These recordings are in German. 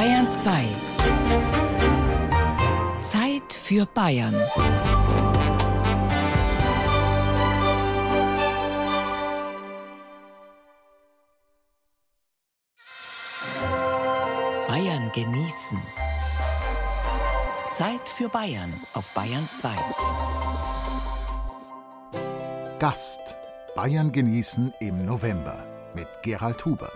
Bayern 2. Zeit für Bayern. Bayern genießen. Zeit für Bayern auf Bayern 2. Gast. Bayern genießen im November mit Gerald Huber.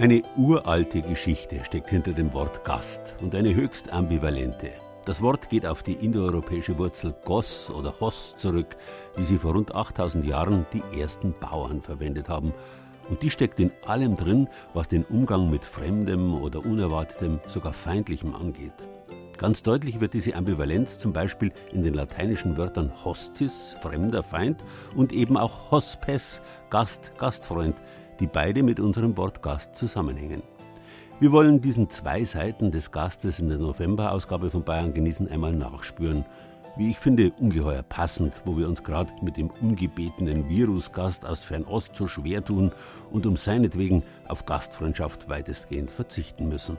Eine uralte Geschichte steckt hinter dem Wort Gast und eine höchst ambivalente. Das Wort geht auf die indoeuropäische Wurzel Goss oder Hoss zurück, wie sie vor rund 8000 Jahren die ersten Bauern verwendet haben. Und die steckt in allem drin, was den Umgang mit Fremdem oder Unerwartetem, sogar Feindlichem angeht. Ganz deutlich wird diese Ambivalenz zum Beispiel in den lateinischen Wörtern hostis, fremder Feind, und eben auch hospes, Gast, Gastfreund, die beide mit unserem Wort Gast zusammenhängen. Wir wollen diesen zwei Seiten des Gastes in der November-Ausgabe von Bayern genießen einmal nachspüren. Wie ich finde, ungeheuer passend, wo wir uns gerade mit dem ungebetenen Virusgast aus Fernost so schwer tun und um seinetwegen auf Gastfreundschaft weitestgehend verzichten müssen.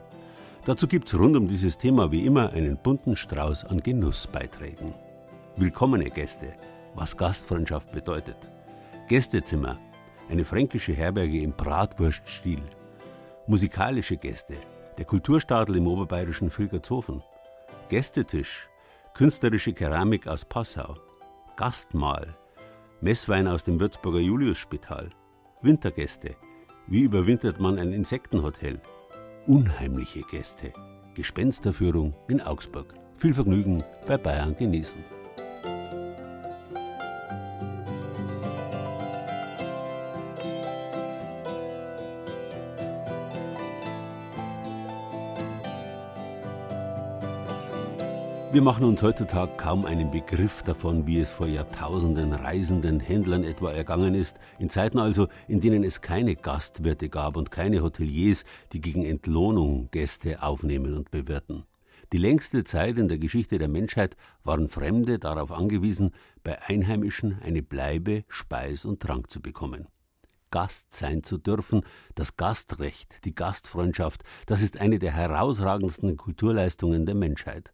Dazu gibt's rund um dieses Thema wie immer einen bunten Strauß an Genussbeiträgen. Willkommene Gäste, was Gastfreundschaft bedeutet. Gästezimmer, eine fränkische Herberge im Bratwurststil. Musikalische Gäste, der Kulturstadel im oberbayerischen Vilgertshofen. Gästetisch, künstlerische Keramik aus Passau. Gastmahl, Messwein aus dem Würzburger Juliusspital. Wintergäste, wie überwintert man ein Insektenhotel? Unheimliche Gäste, Gespensterführung in Augsburg. Viel Vergnügen bei Bayern genießen. Wir machen uns heutzutage kaum einen Begriff davon, wie es vor Jahrtausenden reisenden Händlern etwa ergangen ist, in Zeiten also, in denen es keine Gastwirte gab und keine Hoteliers, die gegen Entlohnung Gäste aufnehmen und bewirten. Die längste Zeit in der Geschichte der Menschheit waren Fremde darauf angewiesen, bei Einheimischen eine Bleibe, Speis und Trank zu bekommen. Gast sein zu dürfen, das Gastrecht, die Gastfreundschaft, das ist eine der herausragendsten Kulturleistungen der Menschheit.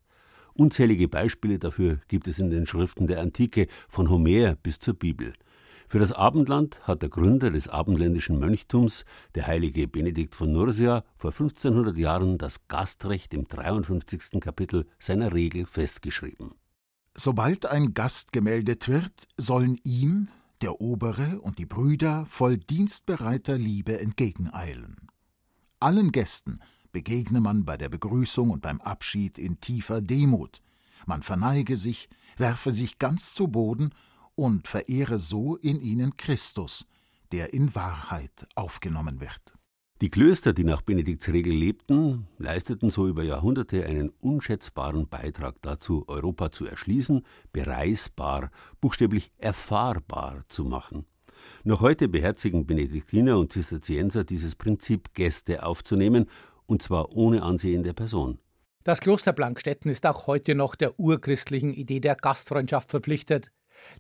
Unzählige Beispiele dafür gibt es in den Schriften der Antike, von Homer bis zur Bibel. Für das Abendland hat der Gründer des abendländischen Mönchtums, der heilige Benedikt von Nursia, vor 1500 Jahren das Gastrecht im 53. Kapitel seiner Regel festgeschrieben. Sobald ein Gast gemeldet wird, sollen ihm, der Obere und die Brüder voll dienstbereiter Liebe entgegeneilen. Allen Gästen, begegne man bei der Begrüßung und beim Abschied in tiefer Demut. Man verneige sich, werfe sich ganz zu Boden und verehre so in ihnen Christus, der in Wahrheit aufgenommen wird. Die Klöster, die nach Benedikts Regel lebten, leisteten so über Jahrhunderte einen unschätzbaren Beitrag dazu, Europa zu erschließen, bereisbar, buchstäblich erfahrbar zu machen. Noch heute beherzigen Benediktiner und Zisterzienser dieses Prinzip, Gäste aufzunehmen und zwar ohne Ansehen der Person. Das Kloster Blankstetten ist auch heute noch der urchristlichen Idee der Gastfreundschaft verpflichtet.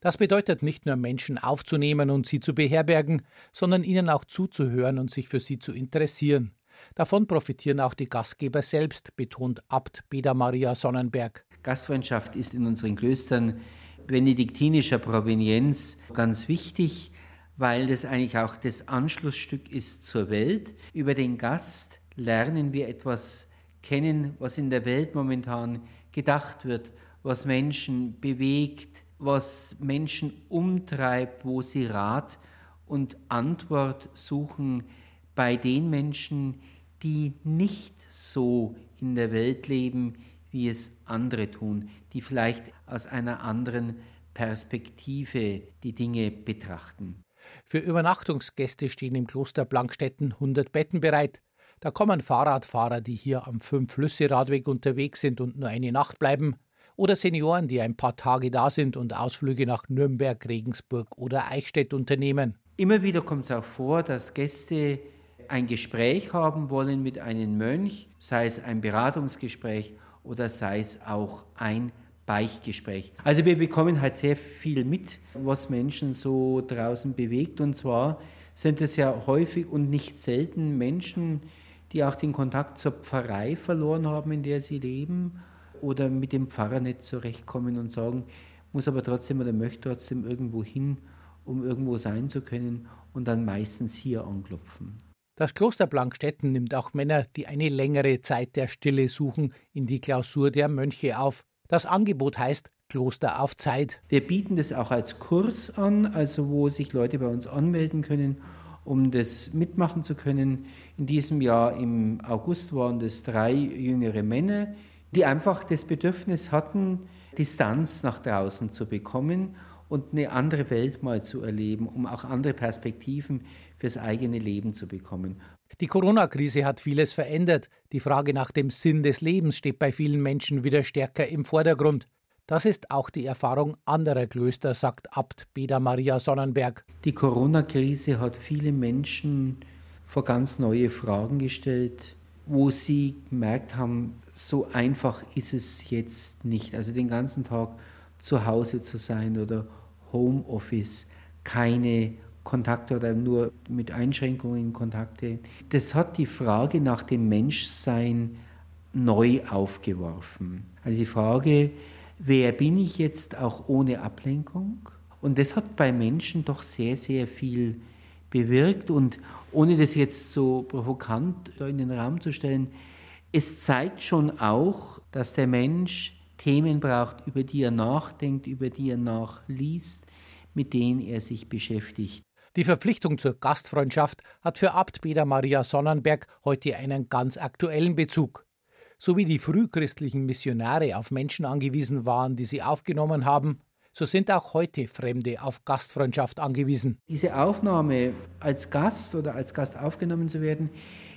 Das bedeutet nicht nur Menschen aufzunehmen und sie zu beherbergen, sondern ihnen auch zuzuhören und sich für sie zu interessieren. Davon profitieren auch die Gastgeber selbst, betont Abt Beda Maria Sonnenberg. Gastfreundschaft ist in unseren Klöstern benediktinischer Provenienz ganz wichtig, weil das eigentlich auch das Anschlussstück ist zur Welt. Über den Gast lernen wir etwas kennen, was in der Welt momentan gedacht wird, was Menschen bewegt, was Menschen umtreibt, wo sie Rat und Antwort suchen bei den Menschen, die nicht so in der Welt leben, wie es andere tun, die vielleicht aus einer anderen Perspektive die Dinge betrachten. Für Übernachtungsgäste stehen im Kloster Blankstetten 100 Betten bereit. Da kommen Fahrradfahrer, die hier am Fünf-Flüsse-Radweg unterwegs sind und nur eine Nacht bleiben, oder Senioren, die ein paar Tage da sind und Ausflüge nach Nürnberg, Regensburg oder Eichstätt unternehmen. Immer wieder kommt es auch vor, dass Gäste ein Gespräch haben wollen mit einem Mönch, sei es ein Beratungsgespräch oder sei es auch ein Beichtgespräch. Also wir bekommen halt sehr viel mit, was Menschen so draußen bewegt. Und zwar sind es ja häufig und nicht selten Menschen, die auch den Kontakt zur Pfarrei verloren haben, in der sie leben, oder mit dem Pfarrer nicht zurechtkommen und sagen, muss aber trotzdem oder möchte trotzdem irgendwo hin, um irgendwo sein zu können und dann meistens hier anklopfen. Das Kloster Blankstetten nimmt auch Männer, die eine längere Zeit der Stille suchen, in die Klausur der Mönche auf. Das Angebot heißt Kloster auf Zeit. Wir bieten das auch als Kurs an, also wo sich Leute bei uns anmelden können, um das mitmachen zu können. In diesem Jahr im August waren das drei jüngere Männer, die einfach das Bedürfnis hatten, Distanz nach draußen zu bekommen und eine andere Welt mal zu erleben, um auch andere Perspektiven fürs eigene Leben zu bekommen. Die Corona-Krise hat vieles verändert. Die Frage nach dem Sinn des Lebens steht bei vielen Menschen wieder stärker im Vordergrund. Das ist auch die Erfahrung anderer Klöster, sagt Abt Beda Maria Sonnenberg. Die Corona-Krise hat viele Menschen vor ganz neue Fragen gestellt, wo sie gemerkt haben, so einfach ist es jetzt nicht. Also den ganzen Tag zu Hause zu sein oder Homeoffice, keine Kontakte oder nur mit Einschränkungen Kontakte. Das hat die Frage nach dem Menschsein neu aufgeworfen. Also die Frage, wer bin ich jetzt auch ohne Ablenkung? Und das hat bei Menschen doch sehr, sehr viel bewirkt. Und ohne das jetzt so provokant in den Raum zu stellen, es zeigt schon auch, dass der Mensch Themen braucht, über die er nachdenkt, über die er nachliest, mit denen er sich beschäftigt. Die Verpflichtung zur Gastfreundschaft hat für Abt Peter Maria Sonnenberg heute einen ganz aktuellen Bezug. So wie die frühchristlichen Missionare auf Menschen angewiesen waren, die sie aufgenommen haben, so sind auch heute Fremde auf Gastfreundschaft angewiesen. Diese Aufnahme als Gast oder als Gast aufgenommen zu werden,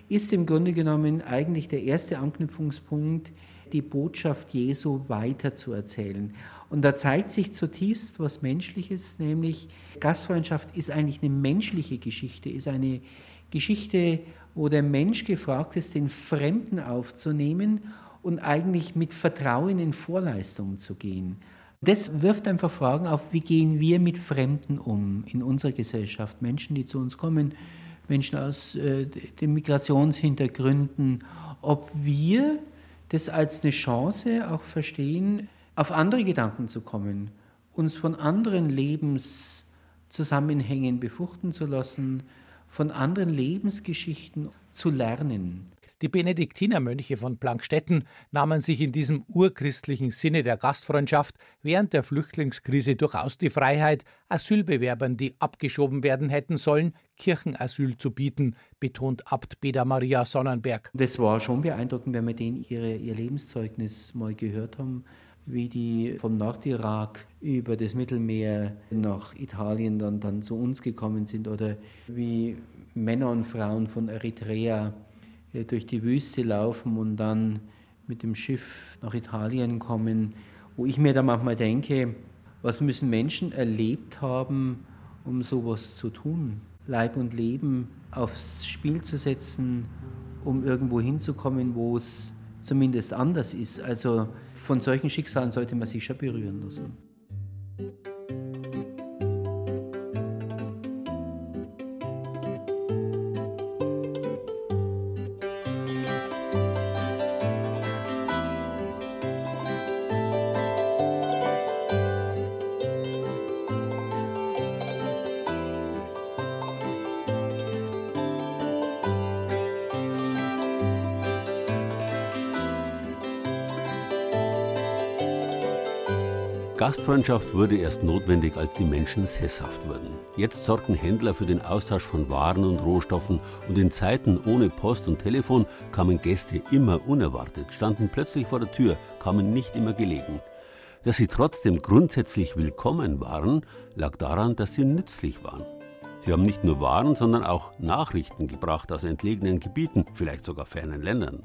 ist im Grunde genommen eigentlich der erste Anknüpfungspunkt, die Botschaft Jesu weiterzuerzählen. Und da zeigt sich zutiefst was Menschliches, nämlich Gastfreundschaft ist eigentlich eine menschliche Geschichte, ist eine Geschichte, wo der Mensch gefragt ist, den Fremden aufzunehmen und eigentlich mit Vertrauen in Vorleistungen zu gehen. Das wirft einfach Fragen auf, wie gehen wir mit Fremden um in unserer Gesellschaft? Menschen, die zu uns kommen, Menschen aus äh, den Migrationshintergründen, ob wir das als eine Chance auch verstehen, auf andere Gedanken zu kommen, uns von anderen Lebenszusammenhängen befruchten zu lassen, von anderen Lebensgeschichten zu lernen. Die Benediktinermönche von Plankstetten nahmen sich in diesem urchristlichen Sinne der Gastfreundschaft während der Flüchtlingskrise durchaus die Freiheit, Asylbewerbern, die abgeschoben werden hätten sollen, Kirchenasyl zu bieten, betont Abt Beda Maria Sonnenberg. Das war schon beeindruckend, wenn wir denen ihre, ihr Lebenszeugnis mal gehört haben wie die vom Nordirak über das Mittelmeer nach Italien dann, dann zu uns gekommen sind oder wie Männer und Frauen von Eritrea äh, durch die Wüste laufen und dann mit dem Schiff nach Italien kommen, wo ich mir da manchmal denke, was müssen Menschen erlebt haben, um sowas zu tun? Leib und Leben aufs Spiel zu setzen, um irgendwo hinzukommen, wo es zumindest anders ist. Also von solchen Schicksalen sollte man sich schon berühren lassen. Gastfreundschaft wurde erst notwendig, als die Menschen sesshaft wurden. Jetzt sorgten Händler für den Austausch von Waren und Rohstoffen und in Zeiten ohne Post und Telefon kamen Gäste immer unerwartet, standen plötzlich vor der Tür, kamen nicht immer gelegen. Dass sie trotzdem grundsätzlich willkommen waren, lag daran, dass sie nützlich waren. Sie haben nicht nur Waren, sondern auch Nachrichten gebracht aus entlegenen Gebieten, vielleicht sogar fernen Ländern.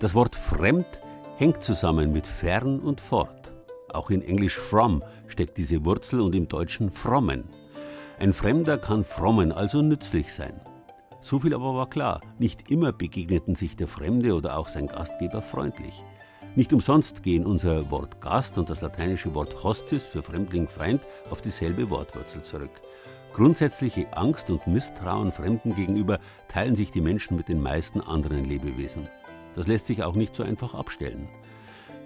Das Wort fremd hängt zusammen mit fern und fort. Auch in Englisch from steckt diese Wurzel und im Deutschen frommen. Ein Fremder kann frommen, also nützlich sein. So viel aber war klar, nicht immer begegneten sich der Fremde oder auch sein Gastgeber freundlich. Nicht umsonst gehen unser Wort Gast und das lateinische Wort Hostis für Fremdling Feind auf dieselbe Wortwurzel zurück. Grundsätzliche Angst und Misstrauen Fremden gegenüber teilen sich die Menschen mit den meisten anderen Lebewesen. Das lässt sich auch nicht so einfach abstellen.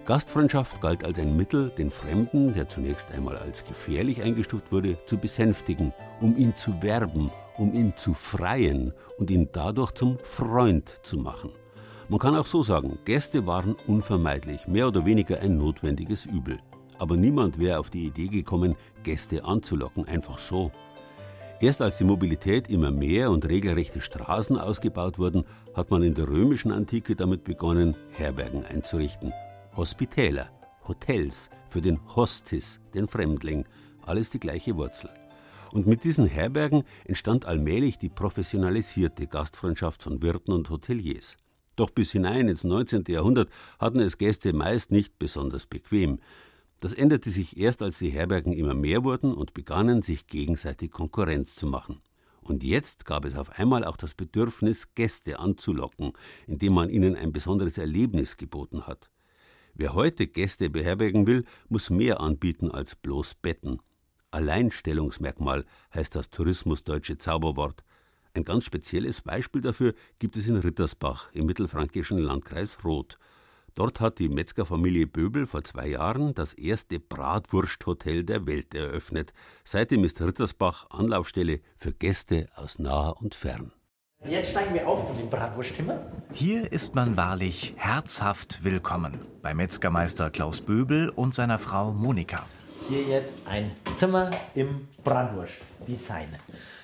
Gastfreundschaft galt als ein Mittel, den Fremden, der zunächst einmal als gefährlich eingestuft wurde, zu besänftigen, um ihn zu werben, um ihn zu freien und ihn dadurch zum Freund zu machen. Man kann auch so sagen, Gäste waren unvermeidlich, mehr oder weniger ein notwendiges Übel. Aber niemand wäre auf die Idee gekommen, Gäste anzulocken, einfach so. Erst als die Mobilität immer mehr und regelrechte Straßen ausgebaut wurden, hat man in der römischen Antike damit begonnen, Herbergen einzurichten Hospitäler, Hotels für den Hostis, den Fremdling, alles die gleiche Wurzel. Und mit diesen Herbergen entstand allmählich die professionalisierte Gastfreundschaft von Wirten und Hoteliers. Doch bis hinein ins 19. Jahrhundert hatten es Gäste meist nicht besonders bequem. Das änderte sich erst, als die Herbergen immer mehr wurden und begannen, sich gegenseitig Konkurrenz zu machen. Und jetzt gab es auf einmal auch das Bedürfnis, Gäste anzulocken, indem man ihnen ein besonderes Erlebnis geboten hat. Wer heute Gäste beherbergen will, muss mehr anbieten als bloß Betten. Alleinstellungsmerkmal heißt das tourismusdeutsche Zauberwort. Ein ganz spezielles Beispiel dafür gibt es in Rittersbach im mittelfränkischen Landkreis Roth. Dort hat die Metzgerfamilie Böbel vor zwei Jahren das erste Bratwursthotel der Welt eröffnet. Seitdem ist Rittersbach Anlaufstelle für Gäste aus nah und fern. Jetzt steigen wir auf mit dem Bratwursthimmer. Hier ist man wahrlich herzhaft willkommen bei Metzgermeister Klaus Böbel und seiner Frau Monika. Hier jetzt ein Zimmer im Bratwurst-Design.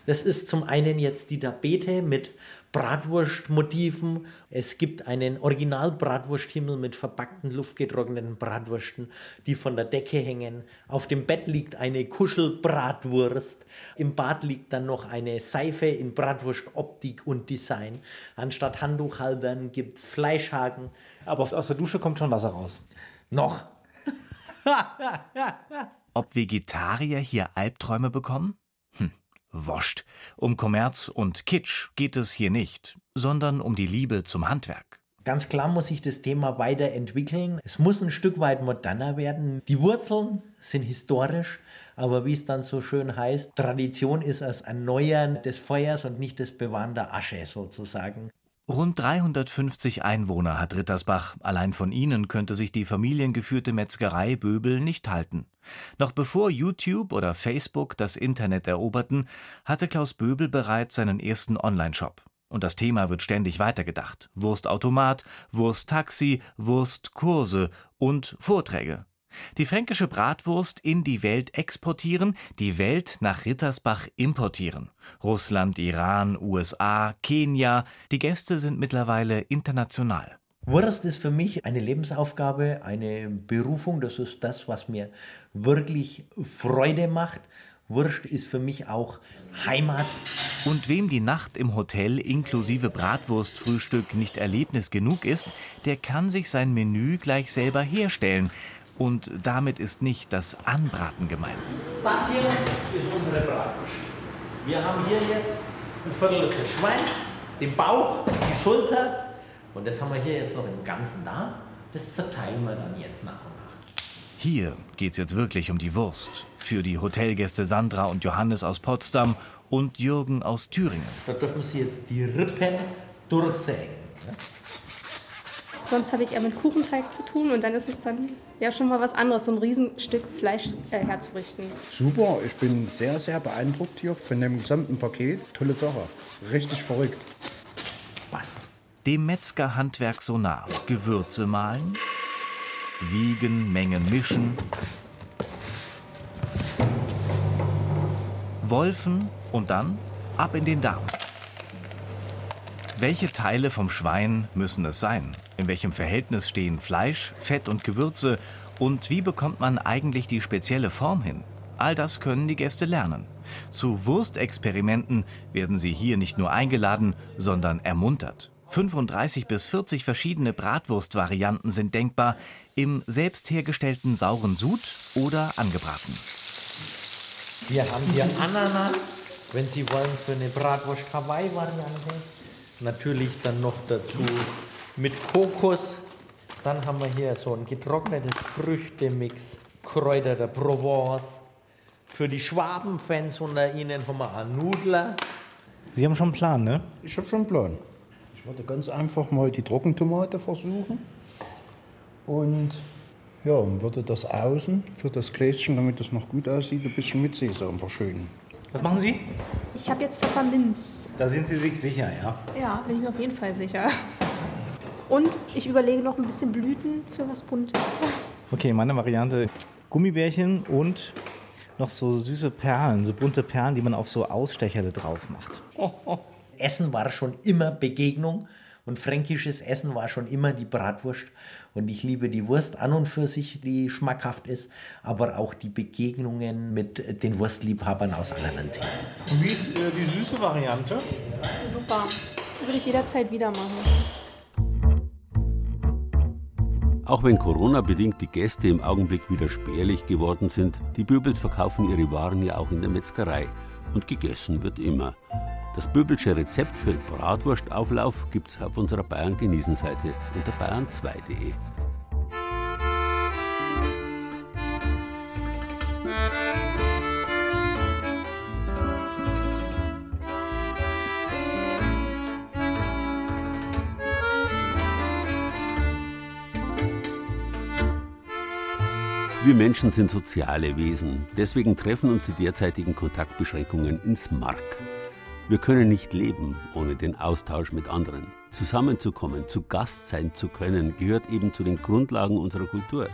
Das ist zum einen jetzt die Tapete mit Bratwurstmotiven. Es gibt einen Original-Bratwursthimmel mit verpackten, luftgetrockneten Bratwürsten, die von der Decke hängen. Auf dem Bett liegt eine Kuschelbratwurst. Im Bad liegt dann noch eine Seife in Bratwurstoptik und Design. Anstatt Handtuchhaltern gibt es Fleischhaken. Aber aus der Dusche kommt schon Wasser raus. Noch. Ob Vegetarier hier Albträume bekommen? Hm. Woscht. Um Kommerz und Kitsch geht es hier nicht, sondern um die Liebe zum Handwerk. Ganz klar muss sich das Thema weiterentwickeln. Es muss ein Stück weit moderner werden. Die Wurzeln sind historisch, aber wie es dann so schön heißt, Tradition ist das Erneuern des Feuers und nicht das Bewahren der Asche sozusagen. Rund 350 Einwohner hat Rittersbach. Allein von ihnen könnte sich die familiengeführte Metzgerei Böbel nicht halten. Noch bevor YouTube oder Facebook das Internet eroberten, hatte Klaus Böbel bereits seinen ersten Online-Shop. Und das Thema wird ständig weitergedacht. Wurstautomat, Wursttaxi, Wurstkurse und Vorträge. Die fränkische Bratwurst in die Welt exportieren, die Welt nach Rittersbach importieren. Russland, Iran, USA, Kenia, die Gäste sind mittlerweile international. Wurst ist für mich eine Lebensaufgabe, eine Berufung. Das ist das, was mir wirklich Freude macht. Wurst ist für mich auch Heimat. Und wem die Nacht im Hotel inklusive Bratwurstfrühstück nicht Erlebnis genug ist, der kann sich sein Menü gleich selber herstellen. Und damit ist nicht das Anbraten gemeint. Das hier ist unsere Bratwurst. Wir haben hier jetzt ein Viertel des Schwein, den Bauch, die Schulter und das haben wir hier jetzt noch im Ganzen da. Das zerteilen wir dann jetzt nach und nach. Hier geht's jetzt wirklich um die Wurst. Für die Hotelgäste Sandra und Johannes aus Potsdam und Jürgen aus Thüringen. Da dürfen Sie jetzt die Rippen durchsägen. Ne? Sonst habe ich eher mit Kuchenteig zu tun und dann ist es dann ja schon mal was anderes, so ein Riesenstück Fleisch äh, herzurichten. Super, ich bin sehr, sehr beeindruckt hier von dem gesamten Paket. Tolle Sache. Richtig verrückt. Passt. Dem Metzgerhandwerk so nah. Gewürze mahlen, wiegen, Mengen mischen, Wolfen und dann ab in den Darm. Welche Teile vom Schwein müssen es sein? In welchem Verhältnis stehen Fleisch, Fett und Gewürze? Und wie bekommt man eigentlich die spezielle Form hin? All das können die Gäste lernen. Zu Wurstexperimenten werden sie hier nicht nur eingeladen, sondern ermuntert. 35 bis 40 verschiedene Bratwurstvarianten sind denkbar, im selbst hergestellten sauren Sud oder angebraten. Wir haben hier Ananas, wenn Sie wollen, für eine Bratwurst Hawaii-Variante. Natürlich dann noch dazu mit Kokos. Dann haben wir hier so ein getrocknetes Früchtemix, Kräuter der Provence, Für die Schwabenfans unter Ihnen haben wir einen Nudler. Sie haben schon einen Plan, ne? Ich habe schon einen Plan. Ich werde ganz einfach mal die Trockentomate versuchen. Und ja, und würde das außen für das Gläschen, damit es noch gut aussieht, ein bisschen mit Sesam verschönen. Was machen Sie? Ich habe jetzt Pfefferminz. Da sind Sie sich sicher, ja? Ja, bin ich mir auf jeden Fall sicher. Und ich überlege noch ein bisschen Blüten für was Buntes. Okay, meine Variante Gummibärchen und noch so süße Perlen, so bunte Perlen, die man auf so Ausstecherle drauf macht. Essen war schon immer Begegnung und fränkisches Essen war schon immer die Bratwurst. Und ich liebe die Wurst an und für sich, die schmackhaft ist, aber auch die Begegnungen mit den Wurstliebhabern aus aller Welt. Und wie ist äh, die süße Variante? Super. Würde ich jederzeit wieder machen. Auch wenn Corona-bedingt die Gäste im Augenblick wieder spärlich geworden sind, die Böbels verkaufen ihre Waren ja auch in der Metzgerei. Und gegessen wird immer. Das Böbelsche Rezept für Bratwurstauflauf gibt's auf unserer Bayern-Genießen-Seite unter bayern2.de. Wir Menschen sind soziale Wesen. Deswegen treffen uns die derzeitigen Kontaktbeschränkungen ins Mark. Wir können nicht leben ohne den Austausch mit anderen. Zusammenzukommen, zu Gast sein zu können, gehört eben zu den Grundlagen unserer Kultur.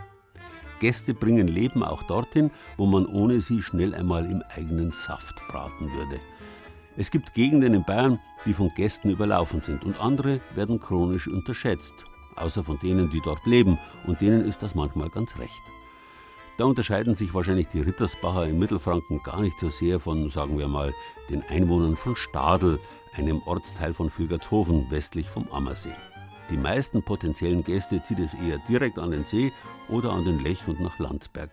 Gäste bringen Leben auch dorthin, wo man ohne sie schnell einmal im eigenen Saft braten würde. Es gibt Gegenden in Bayern, die von Gästen überlaufen sind und andere werden chronisch unterschätzt, außer von denen, die dort leben, und denen ist das manchmal ganz recht. Da unterscheiden sich wahrscheinlich die Rittersbacher in Mittelfranken gar nicht so sehr von, sagen wir mal, den Einwohnern von Stadel, einem Ortsteil von Vilgertshofen westlich vom Ammersee. Die meisten potenziellen Gäste zieht es eher direkt an den See oder an den Lech und nach Landsberg.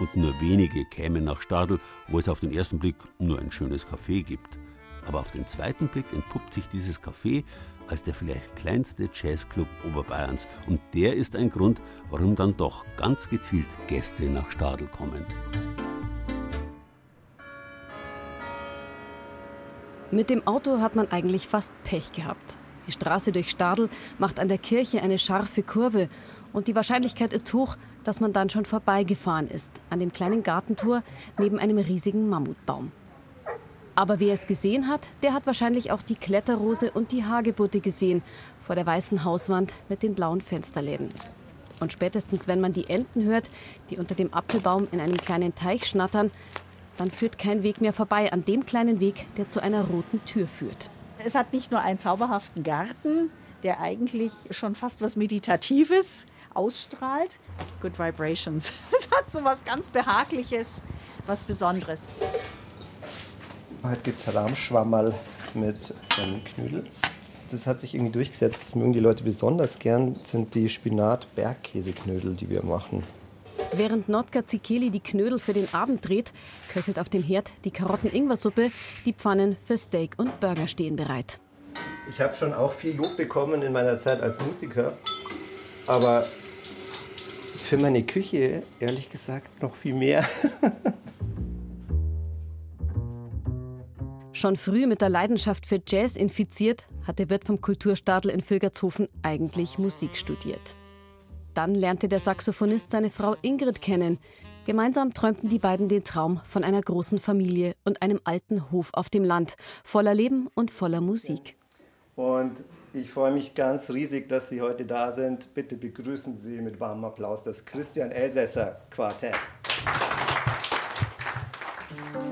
Und nur wenige kämen nach Stadel, wo es auf den ersten Blick nur ein schönes Café gibt. Aber auf den zweiten Blick entpuppt sich dieses Café als der vielleicht kleinste Jazzclub Oberbayerns. Und der ist ein Grund, warum dann doch ganz gezielt Gäste nach Stadel kommen. Mit dem Auto hat man eigentlich fast Pech gehabt. Die Straße durch Stadel macht an der Kirche eine scharfe Kurve und die Wahrscheinlichkeit ist hoch, dass man dann schon vorbeigefahren ist, an dem kleinen Gartentor neben einem riesigen Mammutbaum. Aber wer es gesehen hat, der hat wahrscheinlich auch die Kletterrose und die Hagebutte gesehen vor der weißen Hauswand mit den blauen Fensterläden. Und spätestens, wenn man die Enten hört, die unter dem Apfelbaum in einem kleinen Teich schnattern, dann führt kein Weg mehr vorbei an dem kleinen Weg, der zu einer roten Tür führt. Es hat nicht nur einen zauberhaften Garten, der eigentlich schon fast was Meditatives ausstrahlt. Good Vibrations. Es hat so was ganz Behagliches, was Besonderes. Heute gibt es Rahmschwammerl mit Semmelknödel. Das hat sich irgendwie durchgesetzt. Das mögen die Leute besonders gern, sind die Spinat-Bergkäseknödel, die wir machen. Während Nordka Zikeli die Knödel für den Abend dreht, köchelt auf dem Herd die Karotten-Ingwer-Suppe. Die Pfannen für Steak und Burger stehen bereit. Ich habe schon auch viel Lob bekommen in meiner Zeit als Musiker. Aber für meine Küche, ehrlich gesagt, noch viel mehr. Schon früh mit der Leidenschaft für Jazz infiziert, hat der Wirt vom Kulturstadel in Vilgertshofen eigentlich Musik studiert. Dann lernte der Saxophonist seine Frau Ingrid kennen. Gemeinsam träumten die beiden den Traum von einer großen Familie und einem alten Hof auf dem Land, voller Leben und voller Musik. Und ich freue mich ganz riesig, dass Sie heute da sind. Bitte begrüßen Sie mit warmem Applaus das Christian Elsässer Quartett. Die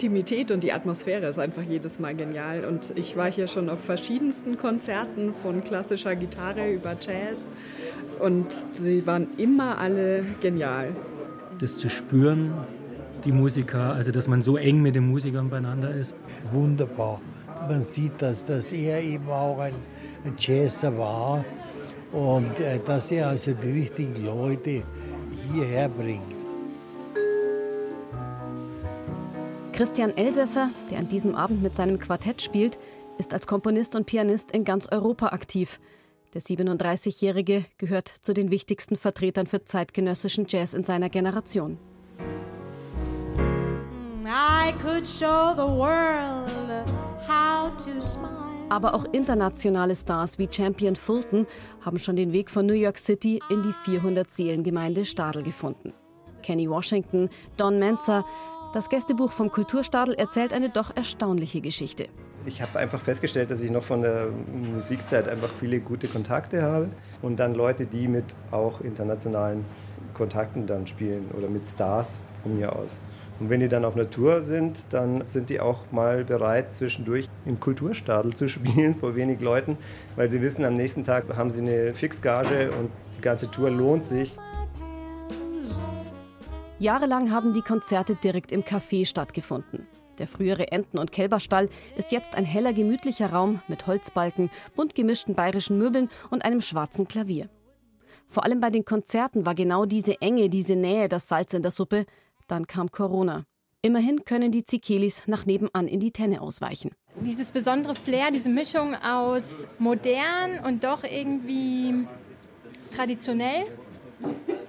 Intimität und die Atmosphäre ist einfach jedes Mal genial. Und ich war hier schon auf verschiedensten Konzerten, von klassischer Gitarre über Jazz. Und sie waren immer alle genial. Das zu spüren, die Musiker, also dass man so eng mit den Musikern beieinander ist. Wunderbar. Man sieht, dass das er eben auch ein, ein Jazzer war und äh, dass er also die richtigen Leute hierher bringt. Christian Elsässer, der an diesem Abend mit seinem Quartett spielt, ist als Komponist und Pianist in ganz Europa aktiv. Der 37-Jährige gehört zu den wichtigsten Vertretern für zeitgenössischen Jazz in seiner Generation. Smile. Aber auch internationale Stars wie Champion Fulton haben schon den Weg von New York City in die 400-Seelengemeinde Stadel gefunden. Kenny Washington, Don Menzer. Das Gästebuch vom Kulturstadel erzählt eine doch erstaunliche Geschichte. Ich habe einfach festgestellt, dass ich noch von der Musikzeit einfach viele gute Kontakte habe und dann Leute, die mit auch internationalen Kontakten dann spielen oder mit Stars von mir aus. Und wenn die dann auf einer Tour sind, dann sind die auch mal bereit, zwischendurch im Kulturstadel zu spielen vor wenig Leuten, weil sie wissen, am nächsten Tag haben sie eine Fixgage und die ganze Tour lohnt sich. Jahrelang haben die Konzerte direkt im Café stattgefunden. Der frühere Enten- und Kälberstall ist jetzt ein heller, gemütlicher Raum mit Holzbalken, bunt gemischten bayerischen Möbeln und einem schwarzen Klavier. Vor allem bei den Konzerten war genau diese Enge, diese Nähe das Salz in der Suppe, dann kam Corona. Immerhin können die Zikelis nach nebenan in die Tenne ausweichen. Dieses besondere Flair, diese Mischung aus modern und doch irgendwie traditionell.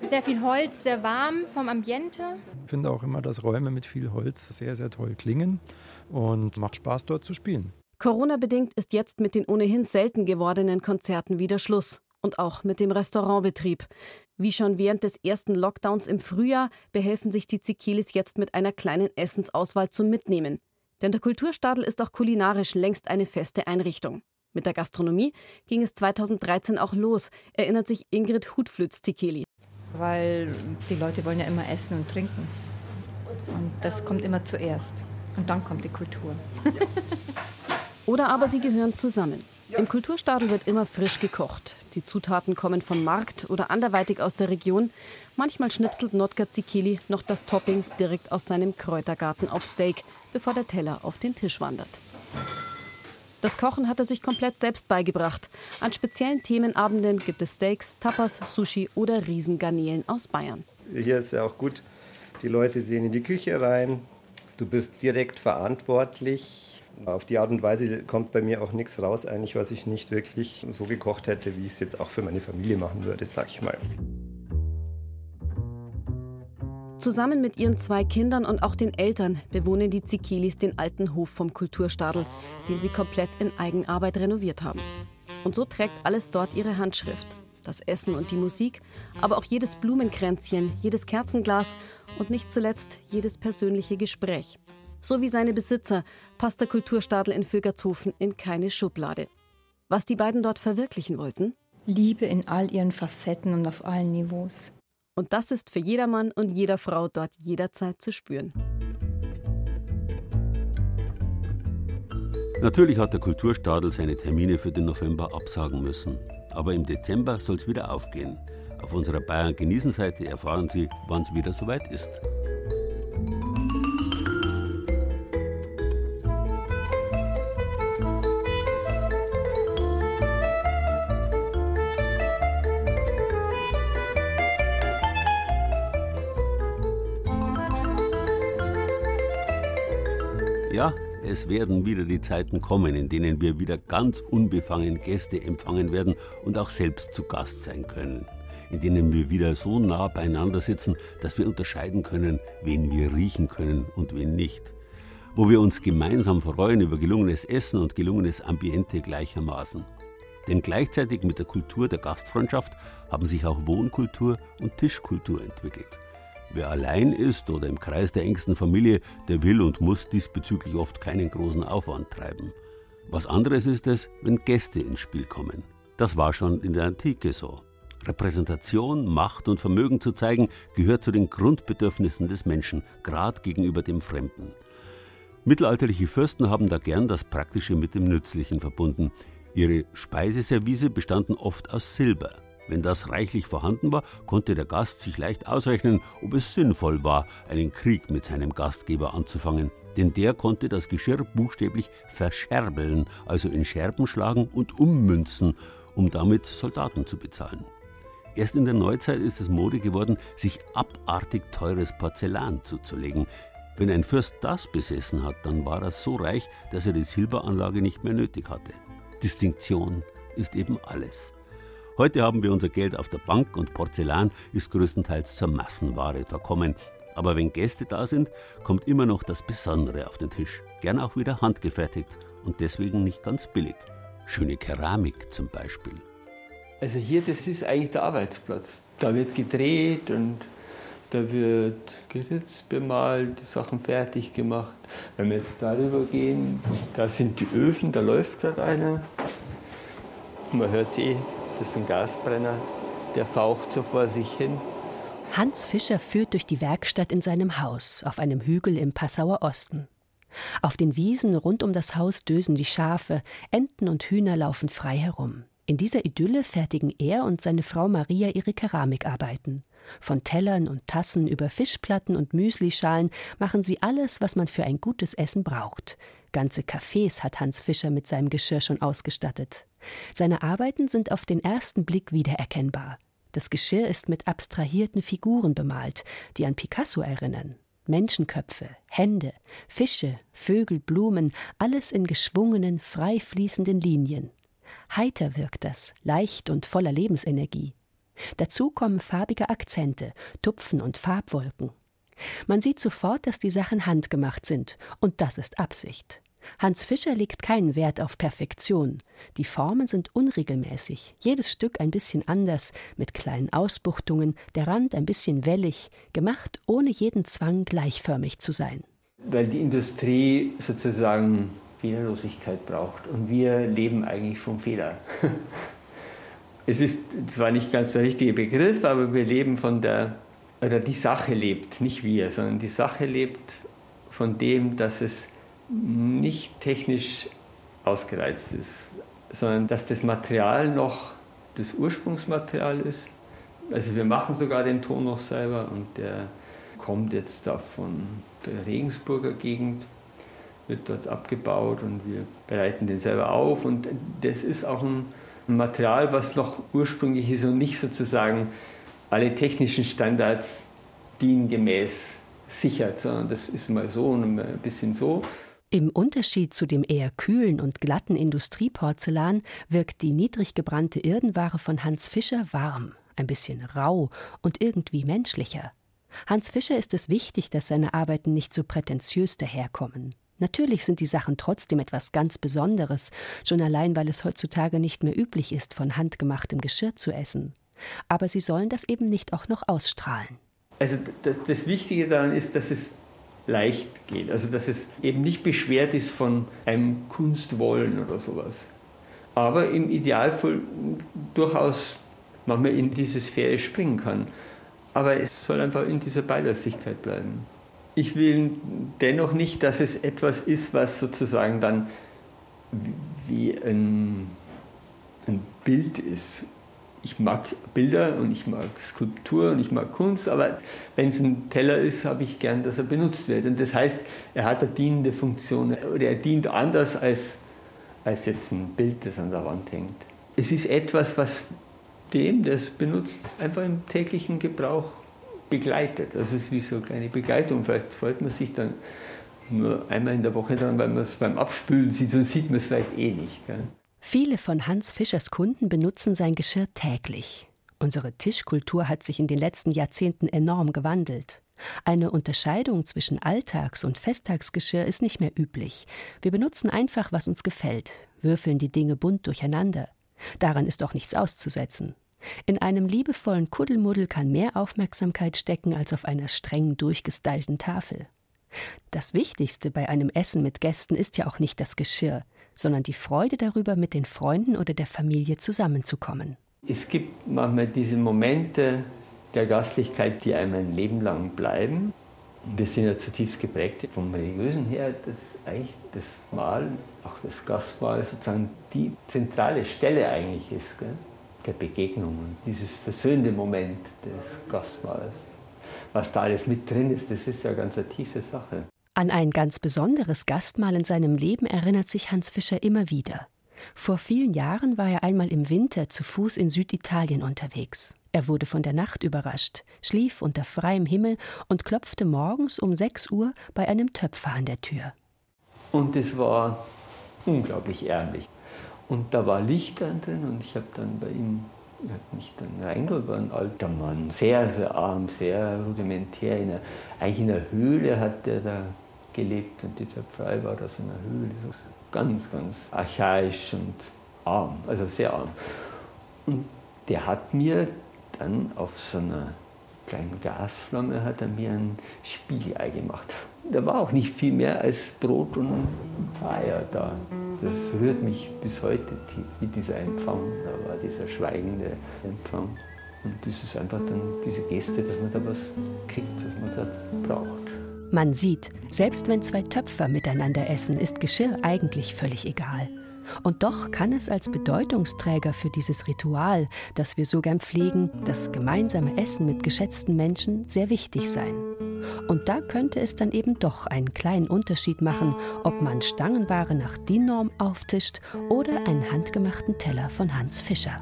Sehr viel Holz, sehr warm vom Ambiente. Ich finde auch immer, dass Räume mit viel Holz sehr, sehr toll klingen und macht Spaß dort zu spielen. Corona-bedingt ist jetzt mit den ohnehin selten gewordenen Konzerten wieder Schluss und auch mit dem Restaurantbetrieb. Wie schon während des ersten Lockdowns im Frühjahr behelfen sich die Zikilis jetzt mit einer kleinen Essensauswahl zum Mitnehmen. Denn der Kulturstadel ist auch kulinarisch längst eine feste Einrichtung. Mit der Gastronomie ging es 2013 auch los, erinnert sich Ingrid Hutflütz-Zikeli. Weil die Leute wollen ja immer essen und trinken. Und das kommt immer zuerst. Und dann kommt die Kultur. Oder aber sie gehören zusammen. Im Kulturstadel wird immer frisch gekocht. Die Zutaten kommen vom Markt oder anderweitig aus der Region. Manchmal schnipselt Notker Zikili noch das Topping direkt aus seinem Kräutergarten auf Steak, bevor der Teller auf den Tisch wandert. Das Kochen hat er sich komplett selbst beigebracht. An speziellen Themenabenden gibt es Steaks, Tapas, Sushi oder Riesengarnelen aus Bayern. Hier ist ja auch gut, die Leute sehen in die Küche rein. Du bist direkt verantwortlich auf die Art und Weise kommt bei mir auch nichts raus, eigentlich, was ich nicht wirklich so gekocht hätte, wie ich es jetzt auch für meine Familie machen würde, sag ich mal. Zusammen mit ihren zwei Kindern und auch den Eltern bewohnen die Zikilis den alten Hof vom Kulturstadel, den sie komplett in Eigenarbeit renoviert haben. Und so trägt alles dort ihre Handschrift. Das Essen und die Musik, aber auch jedes Blumenkränzchen, jedes Kerzenglas und nicht zuletzt jedes persönliche Gespräch. So wie seine Besitzer passt der Kulturstadel in Vögertshofen in keine Schublade. Was die beiden dort verwirklichen wollten? Liebe in all ihren Facetten und auf allen Niveaus. Und das ist für jedermann und jeder Frau dort jederzeit zu spüren. Natürlich hat der Kulturstadel seine Termine für den November absagen müssen. Aber im Dezember soll es wieder aufgehen. Auf unserer Bayern genießen Seite erfahren Sie, wann es wieder soweit ist. Ja, es werden wieder die Zeiten kommen, in denen wir wieder ganz unbefangen Gäste empfangen werden und auch selbst zu Gast sein können. In denen wir wieder so nah beieinander sitzen, dass wir unterscheiden können, wen wir riechen können und wen nicht. Wo wir uns gemeinsam freuen über gelungenes Essen und gelungenes Ambiente gleichermaßen. Denn gleichzeitig mit der Kultur der Gastfreundschaft haben sich auch Wohnkultur und Tischkultur entwickelt. Wer allein ist oder im Kreis der engsten Familie, der will und muss diesbezüglich oft keinen großen Aufwand treiben. Was anderes ist es, wenn Gäste ins Spiel kommen. Das war schon in der Antike so. Repräsentation, Macht und Vermögen zu zeigen, gehört zu den Grundbedürfnissen des Menschen, gerade gegenüber dem Fremden. Mittelalterliche Fürsten haben da gern das Praktische mit dem Nützlichen verbunden. Ihre Speiseservice bestanden oft aus Silber. Wenn das reichlich vorhanden war, konnte der Gast sich leicht ausrechnen, ob es sinnvoll war, einen Krieg mit seinem Gastgeber anzufangen. Denn der konnte das Geschirr buchstäblich verscherbeln, also in Scherben schlagen und ummünzen, um damit Soldaten zu bezahlen. Erst in der Neuzeit ist es Mode geworden, sich abartig teures Porzellan zuzulegen. Wenn ein Fürst das besessen hat, dann war er so reich, dass er die Silberanlage nicht mehr nötig hatte. Distinktion ist eben alles. Heute haben wir unser Geld auf der Bank und Porzellan ist größtenteils zur Massenware verkommen. Aber wenn Gäste da sind, kommt immer noch das Besondere auf den Tisch. Gern auch wieder handgefertigt und deswegen nicht ganz billig. Schöne Keramik zum Beispiel. Also hier, das ist eigentlich der Arbeitsplatz. Da wird gedreht und da wird geritzt, bemalt, die Sachen fertig gemacht. Wenn wir jetzt darüber gehen, da sind die Öfen, da läuft gerade einer. Man hört sie, das ist ein Gasbrenner, der faucht so vor sich hin. Hans Fischer führt durch die Werkstatt in seinem Haus auf einem Hügel im Passauer Osten. Auf den Wiesen rund um das Haus dösen die Schafe, Enten und Hühner laufen frei herum. In dieser Idylle fertigen er und seine Frau Maria ihre Keramikarbeiten. Von Tellern und Tassen über Fischplatten und Müslischalen machen sie alles, was man für ein gutes Essen braucht. Ganze Cafés hat Hans Fischer mit seinem Geschirr schon ausgestattet. Seine Arbeiten sind auf den ersten Blick wiedererkennbar. Das Geschirr ist mit abstrahierten Figuren bemalt, die an Picasso erinnern. Menschenköpfe, Hände, Fische, Vögel, Blumen, alles in geschwungenen, frei fließenden Linien. Heiter wirkt das, leicht und voller Lebensenergie. Dazu kommen farbige Akzente, Tupfen und Farbwolken. Man sieht sofort, dass die Sachen handgemacht sind, und das ist Absicht. Hans Fischer legt keinen Wert auf Perfektion. Die Formen sind unregelmäßig, jedes Stück ein bisschen anders, mit kleinen Ausbuchtungen, der Rand ein bisschen wellig, gemacht ohne jeden Zwang gleichförmig zu sein. Weil die Industrie sozusagen Fehlerlosigkeit braucht und wir leben eigentlich vom Fehler. Es ist zwar nicht ganz der richtige Begriff, aber wir leben von der, oder die Sache lebt, nicht wir, sondern die Sache lebt von dem, dass es nicht technisch ausgereizt ist, sondern dass das Material noch das Ursprungsmaterial ist. Also wir machen sogar den Ton noch selber und der kommt jetzt da von der Regensburger Gegend, wird dort abgebaut und wir bereiten den selber auf und das ist auch ein Material, was noch ursprünglich ist und nicht sozusagen alle technischen Standards diengemäß sichert, sondern das ist mal so und ein bisschen so. Im Unterschied zu dem eher kühlen und glatten Industrieporzellan wirkt die niedrig gebrannte Irdenware von Hans Fischer warm, ein bisschen rau und irgendwie menschlicher. Hans Fischer ist es wichtig, dass seine Arbeiten nicht so prätentiös daherkommen. Natürlich sind die Sachen trotzdem etwas ganz Besonderes, schon allein weil es heutzutage nicht mehr üblich ist, von handgemachtem Geschirr zu essen. Aber sie sollen das eben nicht auch noch ausstrahlen. Also das, das Wichtige daran ist, dass es leicht geht. Also dass es eben nicht beschwert ist von einem Kunstwollen oder sowas. Aber im Idealfall durchaus manchmal in diese Sphäre springen kann. Aber es soll einfach in dieser Beiläufigkeit bleiben. Ich will dennoch nicht, dass es etwas ist, was sozusagen dann wie ein, ein Bild ist ich mag Bilder und ich mag Skulptur und ich mag Kunst, aber wenn es ein Teller ist, habe ich gern, dass er benutzt wird. Und das heißt, er hat eine dienende Funktion oder er dient anders als, als jetzt ein Bild, das an der Wand hängt. Es ist etwas, was dem, der es benutzt, einfach im täglichen Gebrauch begleitet. Das ist wie so eine kleine Begleitung. Vielleicht freut man sich dann nur einmal in der Woche dran, weil man es beim Abspülen sieht, sonst sieht man es vielleicht eh nicht. Gell? Viele von Hans Fischers Kunden benutzen sein Geschirr täglich. Unsere Tischkultur hat sich in den letzten Jahrzehnten enorm gewandelt. Eine Unterscheidung zwischen Alltags- und Festtagsgeschirr ist nicht mehr üblich. Wir benutzen einfach, was uns gefällt, würfeln die Dinge bunt durcheinander. Daran ist auch nichts auszusetzen. In einem liebevollen Kuddelmuddel kann mehr Aufmerksamkeit stecken als auf einer streng durchgestylten Tafel. Das Wichtigste bei einem Essen mit Gästen ist ja auch nicht das Geschirr, sondern die Freude darüber, mit den Freunden oder der Familie zusammenzukommen. Es gibt manchmal diese Momente der Gastlichkeit, die einem ein Leben lang bleiben. Wir sind ja zutiefst geprägt vom Religiösen her, dass eigentlich das Mahl, auch das Gastmahl sozusagen die zentrale Stelle eigentlich ist, gell? der Begegnung und dieses versöhnende Moment des Gastmahls. Was da alles mit drin ist, das ist ja ganz eine tiefe Sache. An ein ganz besonderes Gastmahl in seinem Leben erinnert sich Hans Fischer immer wieder. Vor vielen Jahren war er einmal im Winter zu Fuß in Süditalien unterwegs. Er wurde von der Nacht überrascht, schlief unter freiem Himmel und klopfte morgens um 6 Uhr bei einem Töpfer an der Tür. Und es war unglaublich ärmlich. Und da war Licht drin und ich habe dann bei ihm hat mich dann reingeholt, war ein alter Mann, sehr, sehr arm, sehr rudimentär. In einer, eigentlich in einer Höhle hat der da gelebt und die Töpferei war da so in einer Höhle. Ganz, ganz archaisch und arm, also sehr arm. Und der hat mir dann auf so einer kleinen Gasflamme hat er mir ein Spiegelei gemacht. Da war auch nicht viel mehr als Brot und Eier da. Das rührt mich bis heute tief, wie dieser Empfang. Da war dieser schweigende Empfang. Und das ist einfach dann diese Geste, dass man da was kriegt, was man da braucht. Man sieht, selbst wenn zwei Töpfer miteinander essen, ist Geschirr eigentlich völlig egal. Und doch kann es als Bedeutungsträger für dieses Ritual, das wir so gern pflegen, das gemeinsame Essen mit geschätzten Menschen, sehr wichtig sein. Und da könnte es dann eben doch einen kleinen Unterschied machen, ob man Stangenware nach DIN-Norm auftischt oder einen handgemachten Teller von Hans Fischer.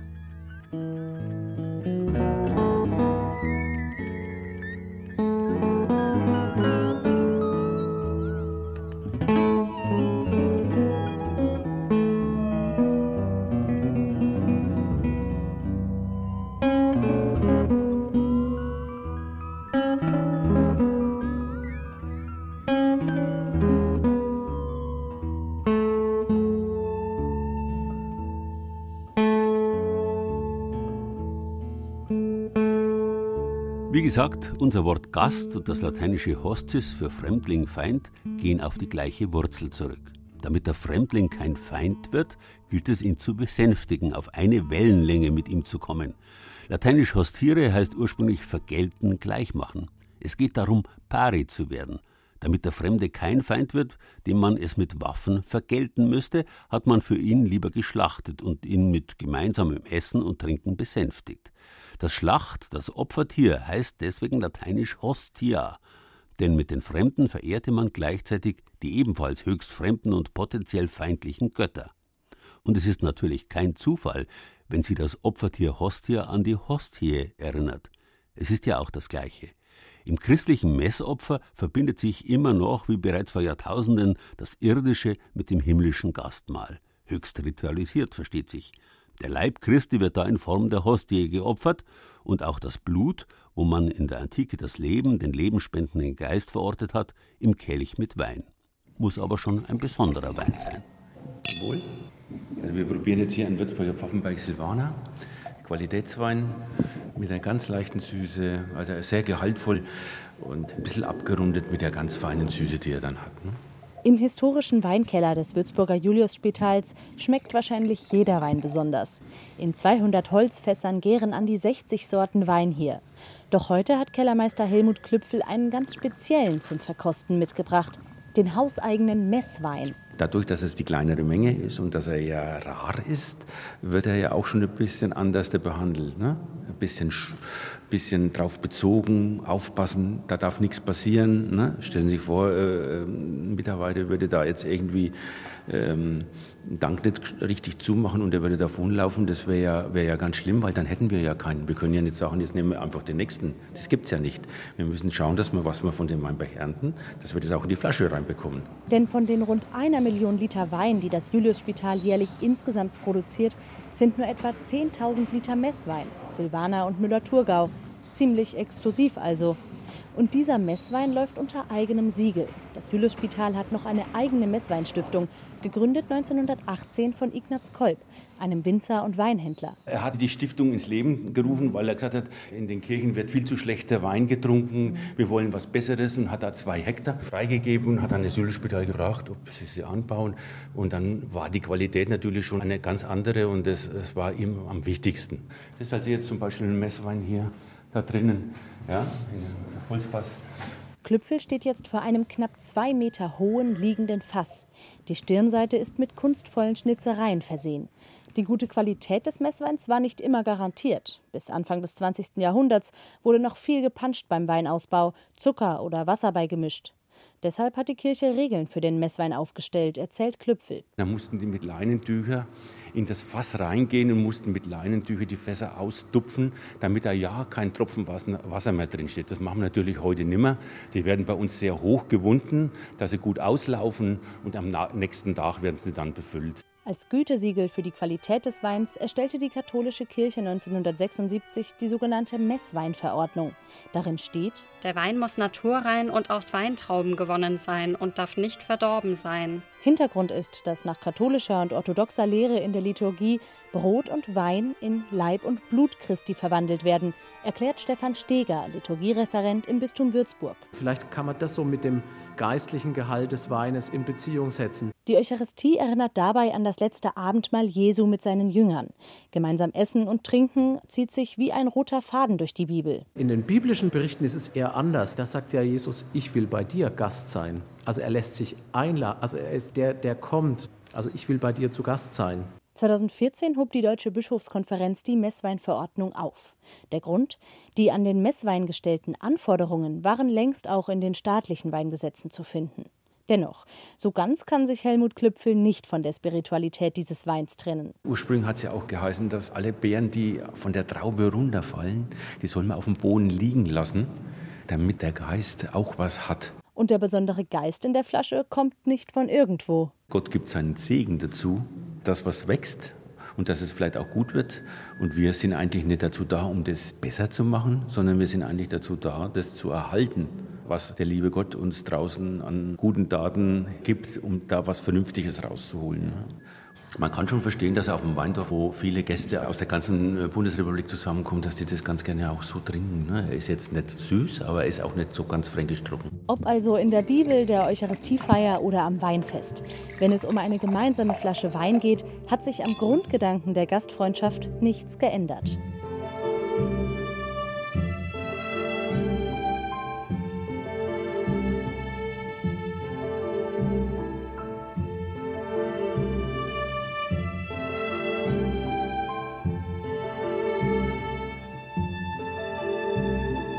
Gesagt, unser Wort Gast und das lateinische Hostis für Fremdling, Feind gehen auf die gleiche Wurzel zurück. Damit der Fremdling kein Feind wird, gilt es ihn zu besänftigen, auf eine Wellenlänge mit ihm zu kommen. Lateinisch hostiere heißt ursprünglich vergelten, gleichmachen. Es geht darum, pari zu werden. Damit der Fremde kein Feind wird, dem man es mit Waffen vergelten müsste, hat man für ihn lieber geschlachtet und ihn mit gemeinsamem Essen und Trinken besänftigt. Das Schlacht, das Opfertier, heißt deswegen lateinisch Hostia, denn mit den Fremden verehrte man gleichzeitig die ebenfalls höchst fremden und potenziell feindlichen Götter. Und es ist natürlich kein Zufall, wenn sie das Opfertier Hostia an die Hostie erinnert. Es ist ja auch das Gleiche. Im christlichen Messopfer verbindet sich immer noch, wie bereits vor Jahrtausenden, das Irdische mit dem himmlischen Gastmahl. Höchst ritualisiert, versteht sich. Der Leib Christi wird da in Form der Hostie geopfert und auch das Blut, wo man in der Antike das Leben, den lebenspendenden Geist verortet hat, im Kelch mit Wein. Muss aber schon ein besonderer Wein sein. Wohl. Also wir probieren jetzt hier einen Würzburger Pfaffenberg Silvaner, Qualitätswein mit einer ganz leichten Süße, also sehr gehaltvoll und ein bisschen abgerundet mit der ganz feinen Süße, die er dann hat. Ne? Im historischen Weinkeller des Würzburger Juliusspitals schmeckt wahrscheinlich jeder Wein besonders. In 200 Holzfässern gären an die 60 Sorten Wein hier. Doch heute hat Kellermeister Helmut Klüpfel einen ganz speziellen zum Verkosten mitgebracht, den hauseigenen Messwein. Dadurch, dass es die kleinere Menge ist und dass er ja rar ist, wird er ja auch schon ein bisschen anders behandelt. Ne? Ein bisschen, bisschen drauf bezogen, aufpassen, da darf nichts passieren. Ne? Stellen Sie sich vor, äh, ein Mitarbeiter würde da jetzt irgendwie ähm, Dank nicht richtig zumachen und er würde davonlaufen, das wäre ja, wär ja ganz schlimm, weil dann hätten wir ja keinen. Wir können ja nicht sagen, jetzt nehmen wir einfach den nächsten. Das gibt es ja nicht. Wir müssen schauen, dass wir, was wir von dem Weinberg ernten, dass wir das auch in die Flasche reinbekommen. Denn von den rund einer Million Liter Wein, die das Juliusspital jährlich insgesamt produziert, sind nur etwa 10.000 Liter Messwein, Silvaner und Müller-Thurgau. Ziemlich exklusiv also. Und dieser Messwein läuft unter eigenem Siegel. Das Juliusspital hat noch eine eigene Messweinstiftung, gegründet 1918 von Ignaz Kolb, einem Winzer und Weinhändler. Er hat die Stiftung ins Leben gerufen, weil er gesagt hat, in den Kirchen wird viel zu schlechter Wein getrunken, wir wollen was Besseres und hat da zwei Hektar freigegeben und hat dann das Juliusspital gefragt, ob sie sie anbauen. Und dann war die Qualität natürlich schon eine ganz andere und es, es war ihm am wichtigsten. Das ist also jetzt zum Beispiel ein Messwein hier da drinnen, ja, in einem Holzfass. Klüpfel steht jetzt vor einem knapp zwei Meter hohen liegenden Fass. Die Stirnseite ist mit kunstvollen Schnitzereien versehen. Die gute Qualität des Messweins war nicht immer garantiert. Bis Anfang des 20. Jahrhunderts wurde noch viel gepanscht beim Weinausbau, Zucker oder Wasser beigemischt. Deshalb hat die Kirche Regeln für den Messwein aufgestellt, erzählt Klüpfel. Da mussten die mit Leinentücher in das Fass reingehen und mussten mit Leinentücher die Fässer ausdupfen, damit da ja kein Tropfen Wasser mehr drin steht. Das machen wir natürlich heute nicht mehr. Die werden bei uns sehr hoch gewunden, dass sie gut auslaufen und am nächsten Tag werden sie dann befüllt. Als Gütesiegel für die Qualität des Weins erstellte die katholische Kirche 1976 die sogenannte Messweinverordnung. Darin steht, der Wein muss naturrein und aus Weintrauben gewonnen sein und darf nicht verdorben sein. Hintergrund ist, dass nach katholischer und orthodoxer Lehre in der Liturgie Brot und Wein in Leib und Blut Christi verwandelt werden, erklärt Stefan Steger, Liturgiereferent im Bistum Würzburg. Vielleicht kann man das so mit dem geistlichen Gehalt des Weines in Beziehung setzen. Die Eucharistie erinnert dabei an das letzte Abendmahl Jesu mit seinen Jüngern. Gemeinsam essen und trinken zieht sich wie ein roter Faden durch die Bibel. In den biblischen Berichten ist es eher anders. Da sagt ja Jesus, ich will bei dir Gast sein. Also er lässt sich einladen, also er ist der, der kommt. Also ich will bei dir zu Gast sein. 2014 hob die Deutsche Bischofskonferenz die Messweinverordnung auf. Der Grund? Die an den Messwein gestellten Anforderungen waren längst auch in den staatlichen Weingesetzen zu finden. Dennoch, so ganz kann sich Helmut Klüpfel nicht von der Spiritualität dieses Weins trennen. Ursprünglich hat es ja auch geheißen, dass alle Beeren, die von der Traube runterfallen, die soll man auf dem Boden liegen lassen, damit der Geist auch was hat. Und der besondere Geist in der Flasche kommt nicht von irgendwo. Gott gibt seinen Segen dazu, dass was wächst und dass es vielleicht auch gut wird. Und wir sind eigentlich nicht dazu da, um das besser zu machen, sondern wir sind eigentlich dazu da, das zu erhalten, was der liebe Gott uns draußen an guten Daten gibt, um da was Vernünftiges rauszuholen. Man kann schon verstehen, dass auf dem Weindorf, wo viele Gäste aus der ganzen äh, Bundesrepublik zusammenkommen, dass die das ganz gerne auch so trinken. Ne? Er ist jetzt nicht süß, aber er ist auch nicht so ganz fränkisch trocken. Ob also in der Bibel, der Eucharistiefeier oder am Weinfest. Wenn es um eine gemeinsame Flasche Wein geht, hat sich am Grundgedanken der Gastfreundschaft nichts geändert.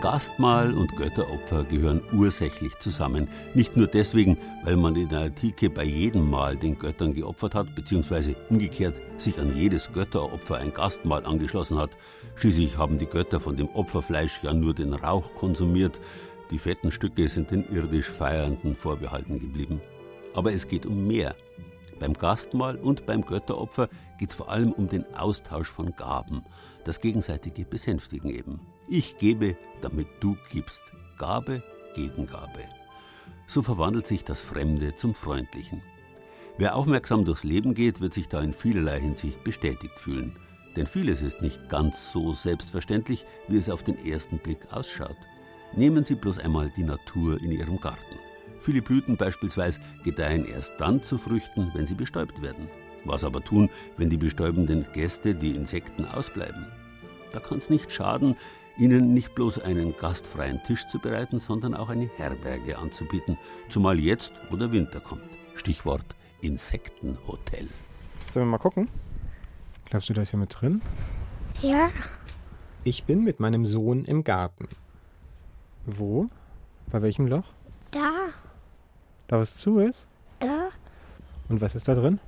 Gastmahl und Götteropfer gehören ursächlich zusammen. Nicht nur deswegen, weil man in der Antike bei jedem Mahl den Göttern geopfert hat, beziehungsweise umgekehrt sich an jedes Götteropfer ein Gastmahl angeschlossen hat. Schließlich haben die Götter von dem Opferfleisch ja nur den Rauch konsumiert. Die fetten Stücke sind den irdisch Feiernden vorbehalten geblieben. Aber es geht um mehr. Beim Gastmahl und beim Götteropfer geht es vor allem um den Austausch von Gaben, das gegenseitige Besänftigen eben. Ich gebe, damit du gibst. Gabe, Gegengabe. So verwandelt sich das Fremde zum Freundlichen. Wer aufmerksam durchs Leben geht, wird sich da in vielerlei Hinsicht bestätigt fühlen. Denn vieles ist nicht ganz so selbstverständlich, wie es auf den ersten Blick ausschaut. Nehmen Sie bloß einmal die Natur in Ihrem Garten. Viele Blüten beispielsweise gedeihen erst dann zu Früchten, wenn sie bestäubt werden. Was aber tun, wenn die bestäubenden Gäste, die Insekten, ausbleiben? Da kann es nicht schaden, ihnen nicht bloß einen gastfreien Tisch zu bereiten, sondern auch eine Herberge anzubieten, zumal jetzt, wo der Winter kommt. Stichwort Insektenhotel. Sollen wir mal gucken? Glaubst du, da ist mit drin? Ja. Ich bin mit meinem Sohn im Garten. Wo? Bei welchem Loch? Da. Da was zu ist? Da. Und was ist da drin?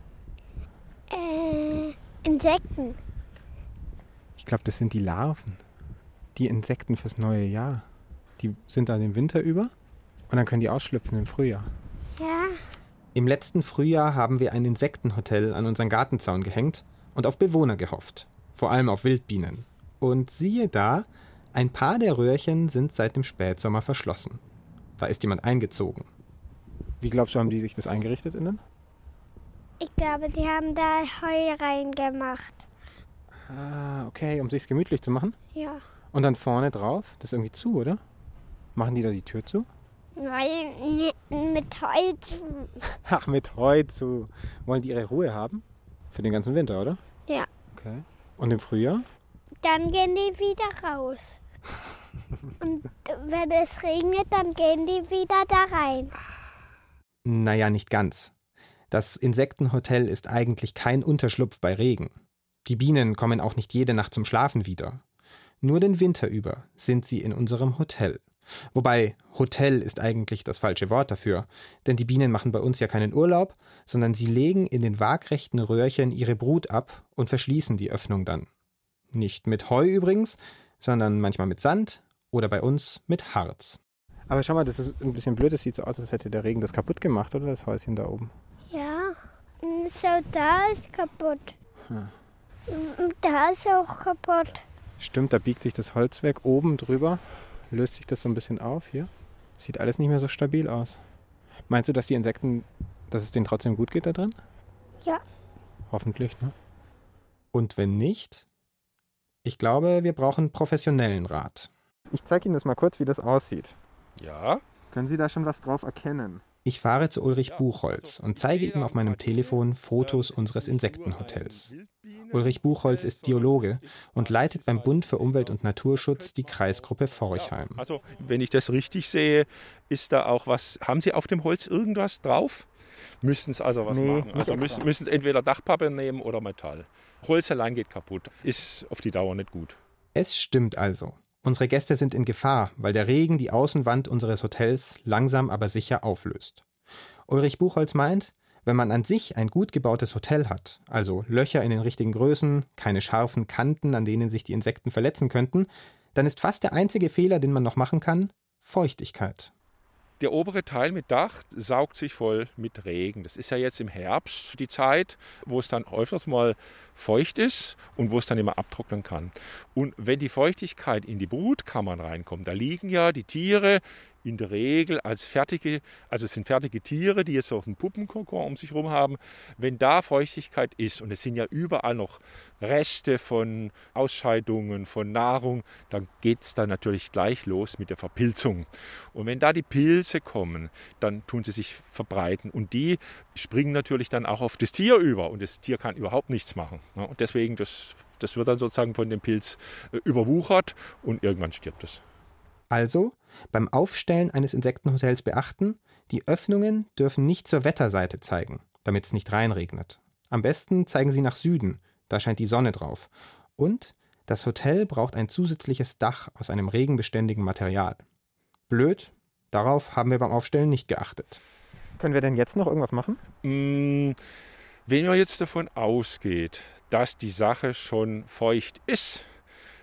Äh, Insekten. Ich glaube, das sind die Larven. Die Insekten fürs neue Jahr. Die sind da den Winter über und dann können die ausschlüpfen im Frühjahr. Ja. Im letzten Frühjahr haben wir ein Insektenhotel an unseren Gartenzaun gehängt und auf Bewohner gehofft. Vor allem auf Wildbienen. Und siehe da, ein paar der Röhrchen sind seit dem Spätsommer verschlossen. Da ist jemand eingezogen. Wie glaubst du, haben die sich das eingerichtet innen? Ich glaube, die haben da Heu reingemacht. Ah, okay, um sich's gemütlich zu machen? Ja. Und dann vorne drauf, das ist irgendwie zu, oder? Machen die da die Tür zu? Weil mit Heu zu. Ach, mit Heu zu. Wollen die ihre Ruhe haben? Für den ganzen Winter, oder? Ja. Okay. Und im Frühjahr? Dann gehen die wieder raus. Und wenn es regnet, dann gehen die wieder da rein. Naja, nicht ganz. Das Insektenhotel ist eigentlich kein Unterschlupf bei Regen. Die Bienen kommen auch nicht jede Nacht zum Schlafen wieder. Nur den Winter über sind sie in unserem Hotel. Wobei Hotel ist eigentlich das falsche Wort dafür, denn die Bienen machen bei uns ja keinen Urlaub, sondern sie legen in den waagrechten Röhrchen ihre Brut ab und verschließen die Öffnung dann. Nicht mit Heu übrigens, sondern manchmal mit Sand oder bei uns mit Harz. Aber schau mal, das ist ein bisschen blöd, das sieht so aus, als hätte der Regen das kaputt gemacht, oder das Häuschen da oben? Ja, Also da ist kaputt. Hm. Da ist auch kaputt. Stimmt, da biegt sich das Holz weg. Oben drüber löst sich das so ein bisschen auf hier. Sieht alles nicht mehr so stabil aus. Meinst du, dass die Insekten, dass es denen trotzdem gut geht da drin? Ja. Hoffentlich, ne? Und wenn nicht? Ich glaube, wir brauchen professionellen Rat. Ich zeige Ihnen das mal kurz, wie das aussieht. Ja. Können Sie da schon was drauf erkennen? Ich fahre zu Ulrich Buchholz und zeige ihm auf meinem Telefon Fotos unseres Insektenhotels. Ulrich Buchholz ist Biologe und leitet beim Bund für Umwelt und Naturschutz die Kreisgruppe Forchheim. Also, wenn ich das richtig sehe, ist da auch was. Haben Sie auf dem Holz irgendwas drauf? Müssen es also was Nee, machen. Also müssen, müssen es entweder Dachpappe nehmen oder Metall. Holz allein geht kaputt. Ist auf die Dauer nicht gut. Es stimmt also. Unsere Gäste sind in Gefahr, weil der Regen die Außenwand unseres Hotels langsam aber sicher auflöst. Ulrich Buchholz meint, wenn man an sich ein gut gebautes Hotel hat, also Löcher in den richtigen Größen, keine scharfen Kanten, an denen sich die Insekten verletzen könnten, dann ist fast der einzige Fehler, den man noch machen kann, Feuchtigkeit. Der obere Teil mit Dach saugt sich voll mit Regen. Das ist ja jetzt im Herbst die Zeit, wo es dann öfters mal feucht ist und wo es dann immer abtrocknen kann. Und wenn die Feuchtigkeit in die Brutkammern reinkommt, da liegen ja die Tiere in der Regel als fertige, also es sind fertige Tiere, die jetzt so einen Puppenkokon um sich herum haben. Wenn da Feuchtigkeit ist und es sind ja überall noch Reste von Ausscheidungen, von Nahrung, dann geht es dann natürlich gleich los mit der Verpilzung. Und wenn da die Pilze kommen, dann tun sie sich verbreiten und die springen natürlich dann auch auf das Tier über und das Tier kann überhaupt nichts machen. Und deswegen, das, das wird dann sozusagen von dem Pilz äh, überwuchert und irgendwann stirbt es. Also beim Aufstellen eines Insektenhotels beachten, die Öffnungen dürfen nicht zur Wetterseite zeigen, damit es nicht reinregnet. Am besten zeigen sie nach Süden, da scheint die Sonne drauf. Und das Hotel braucht ein zusätzliches Dach aus einem regenbeständigen Material. Blöd, darauf haben wir beim Aufstellen nicht geachtet. Können wir denn jetzt noch irgendwas machen? Mm, Wenn man jetzt davon ausgeht, dass die Sache schon feucht ist,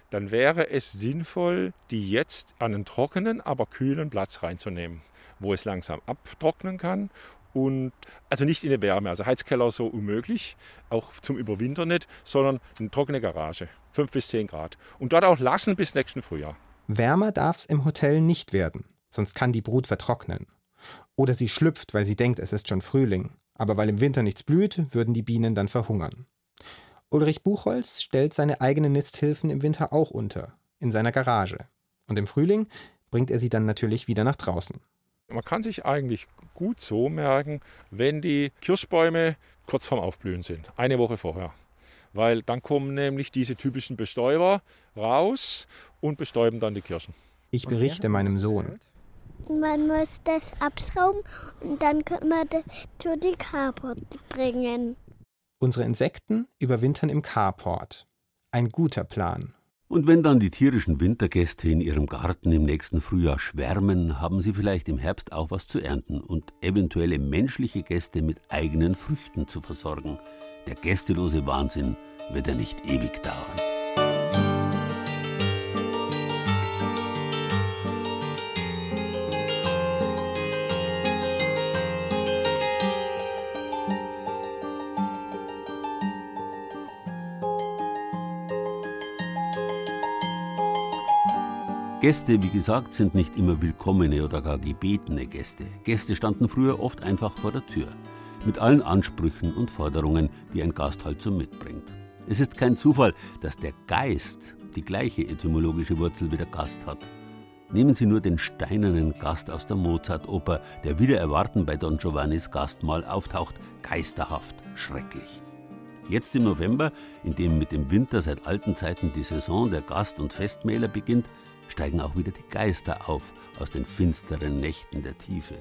dann wäre es sinnvoll, die jetzt an einen trockenen, aber kühlen Platz reinzunehmen, wo es langsam abtrocknen kann. Und also nicht in der Wärme, also Heizkeller so unmöglich, auch zum Überwintern nicht, sondern eine trockene Garage, 5 bis 10 Grad. Und dort auch lassen bis nächsten Frühjahr. Wärmer darf es im Hotel nicht werden, sonst kann die Brut vertrocknen. Oder sie schlüpft, weil sie denkt, es ist schon Frühling. Aber weil im Winter nichts blüht, würden die Bienen dann verhungern. Ulrich Buchholz stellt seine eigenen Nisthilfen im Winter auch unter, in seiner Garage. Und im Frühling bringt er sie dann natürlich wieder nach draußen. Man kann sich eigentlich gut so merken, wenn die Kirschbäume kurz vorm Aufblühen sind, eine Woche vorher. Weil dann kommen nämlich diese typischen Bestäuber raus und bestäuben dann die Kirschen. Ich berichte meinem Sohn. Man muss das abschrauben und dann kann man das zu die Carport bringen. Unsere Insekten überwintern im Carport. Ein guter Plan. Und wenn dann die tierischen Wintergäste in ihrem Garten im nächsten Frühjahr schwärmen, haben sie vielleicht im Herbst auch was zu ernten und eventuelle menschliche Gäste mit eigenen Früchten zu versorgen. Der gästelose Wahnsinn wird ja nicht ewig dauern. Gäste, wie gesagt, sind nicht immer willkommene oder gar gebetene Gäste. Gäste standen früher oft einfach vor der Tür. Mit allen Ansprüchen und Forderungen, die ein Gast halt so mitbringt. Es ist kein Zufall, dass der Geist die gleiche etymologische Wurzel wie der Gast hat. Nehmen Sie nur den steinernen Gast aus der Mozart-Oper, der wieder erwarten bei Don Giovannis Gastmahl auftaucht, geisterhaft, schrecklich. Jetzt im November, in dem mit dem Winter seit alten Zeiten die Saison der Gast- und Festmähler beginnt, steigen auch wieder die Geister auf aus den finsteren Nächten der Tiefe.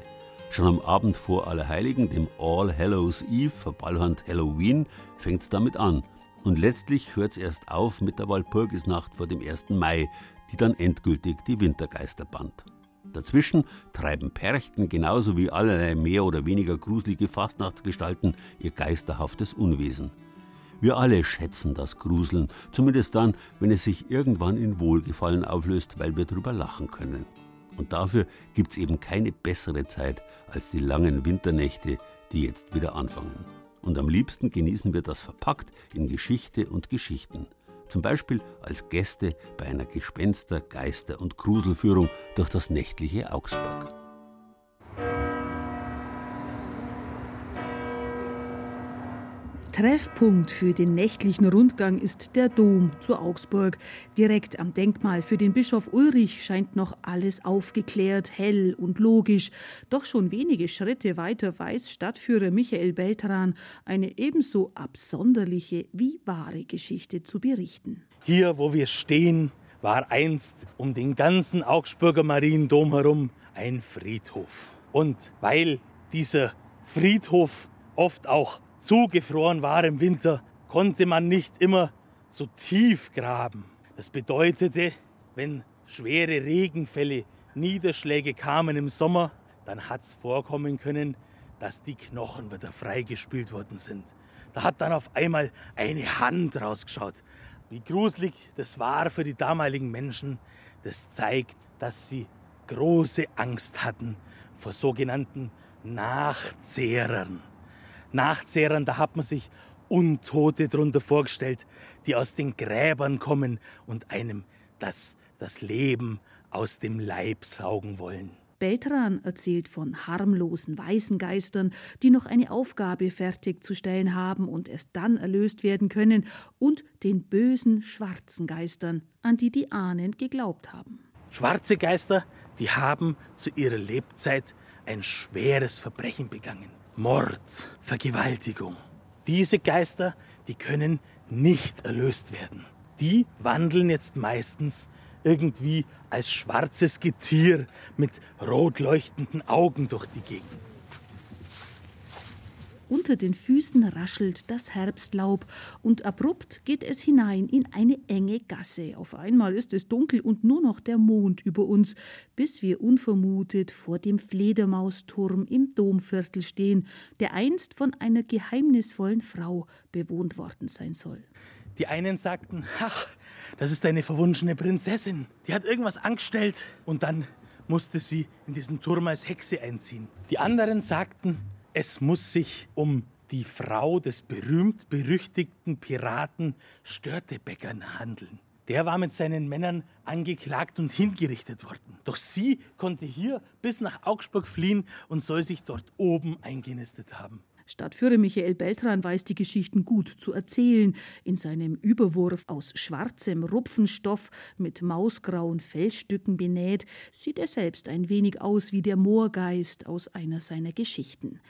Schon am Abend vor Allerheiligen, dem All Hallows Eve, verballhornt Halloween, fängt's damit an. Und letztlich hört's erst auf mit der Walpurgisnacht vor dem 1. Mai, die dann endgültig die Wintergeister band. Dazwischen treiben Perchten genauso wie allerlei mehr oder weniger gruselige Fastnachtsgestalten ihr geisterhaftes Unwesen. Wir alle schätzen das Gruseln, zumindest dann, wenn es sich irgendwann in Wohlgefallen auflöst, weil wir drüber lachen können. Und dafür gibt's eben keine bessere Zeit als die langen Winternächte, die jetzt wieder anfangen. Und am liebsten genießen wir das verpackt in Geschichte und Geschichten. Zum Beispiel als Gäste bei einer Gespenster-, Geister- und Gruselführung durch das nächtliche Augsburg. Treffpunkt für den nächtlichen Rundgang ist der Dom zu Augsburg. Direkt am Denkmal für den Bischof Ulrich scheint noch alles aufgeklärt, hell und logisch. Doch schon wenige Schritte weiter weiß Stadtführer Michael Beltran eine ebenso absonderliche wie wahre Geschichte zu berichten. Hier, wo wir stehen, war einst um den ganzen Augsburger Mariendom herum ein Friedhof. Und weil dieser Friedhof oft auch zugefroren war im Winter, konnte man nicht immer so tief graben. Das bedeutete, wenn schwere Regenfälle, Niederschläge kamen im Sommer, dann hat es vorkommen können, dass die Knochen wieder freigespült worden sind. Da hat dann auf einmal eine Hand rausgeschaut. Wie gruselig das war für die damaligen Menschen, das zeigt, dass sie große Angst hatten vor sogenannten Nachzehrern. Nachzehrern, da hat man sich Untote drunter vorgestellt, die aus den Gräbern kommen und einem das, das Leben aus dem Leib saugen wollen. Beltran erzählt von harmlosen weißen Geistern, die noch eine Aufgabe fertigzustellen haben und erst dann erlöst werden können, und den bösen schwarzen Geistern, an die die Ahnen geglaubt haben. Schwarze Geister, die haben zu ihrer Lebzeit ein schweres Verbrechen begangen. Mord, Vergewaltigung. Diese Geister, die können nicht erlöst werden. Die wandeln jetzt meistens irgendwie als schwarzes Getier mit rot leuchtenden Augen durch die Gegend. Unter den Füßen raschelt das Herbstlaub und abrupt geht es hinein in eine enge Gasse. Auf einmal ist es dunkel und nur noch der Mond über uns, bis wir unvermutet vor dem Fledermausturm im Domviertel stehen, der einst von einer geheimnisvollen Frau bewohnt worden sein soll. Die einen sagten, ach, das ist eine verwunschene Prinzessin. Die hat irgendwas angestellt und dann musste sie in diesen Turm als Hexe einziehen. Die anderen sagten, es muss sich um die Frau des berühmt-berüchtigten Piraten Störtebeckern handeln. Der war mit seinen Männern angeklagt und hingerichtet worden. Doch sie konnte hier bis nach Augsburg fliehen und soll sich dort oben eingenistet haben. Stadtführer Michael Beltran weiß die Geschichten gut zu erzählen. In seinem Überwurf aus schwarzem Rupfenstoff mit mausgrauen Fellstücken benäht, sieht er selbst ein wenig aus wie der Moorgeist aus einer seiner Geschichten.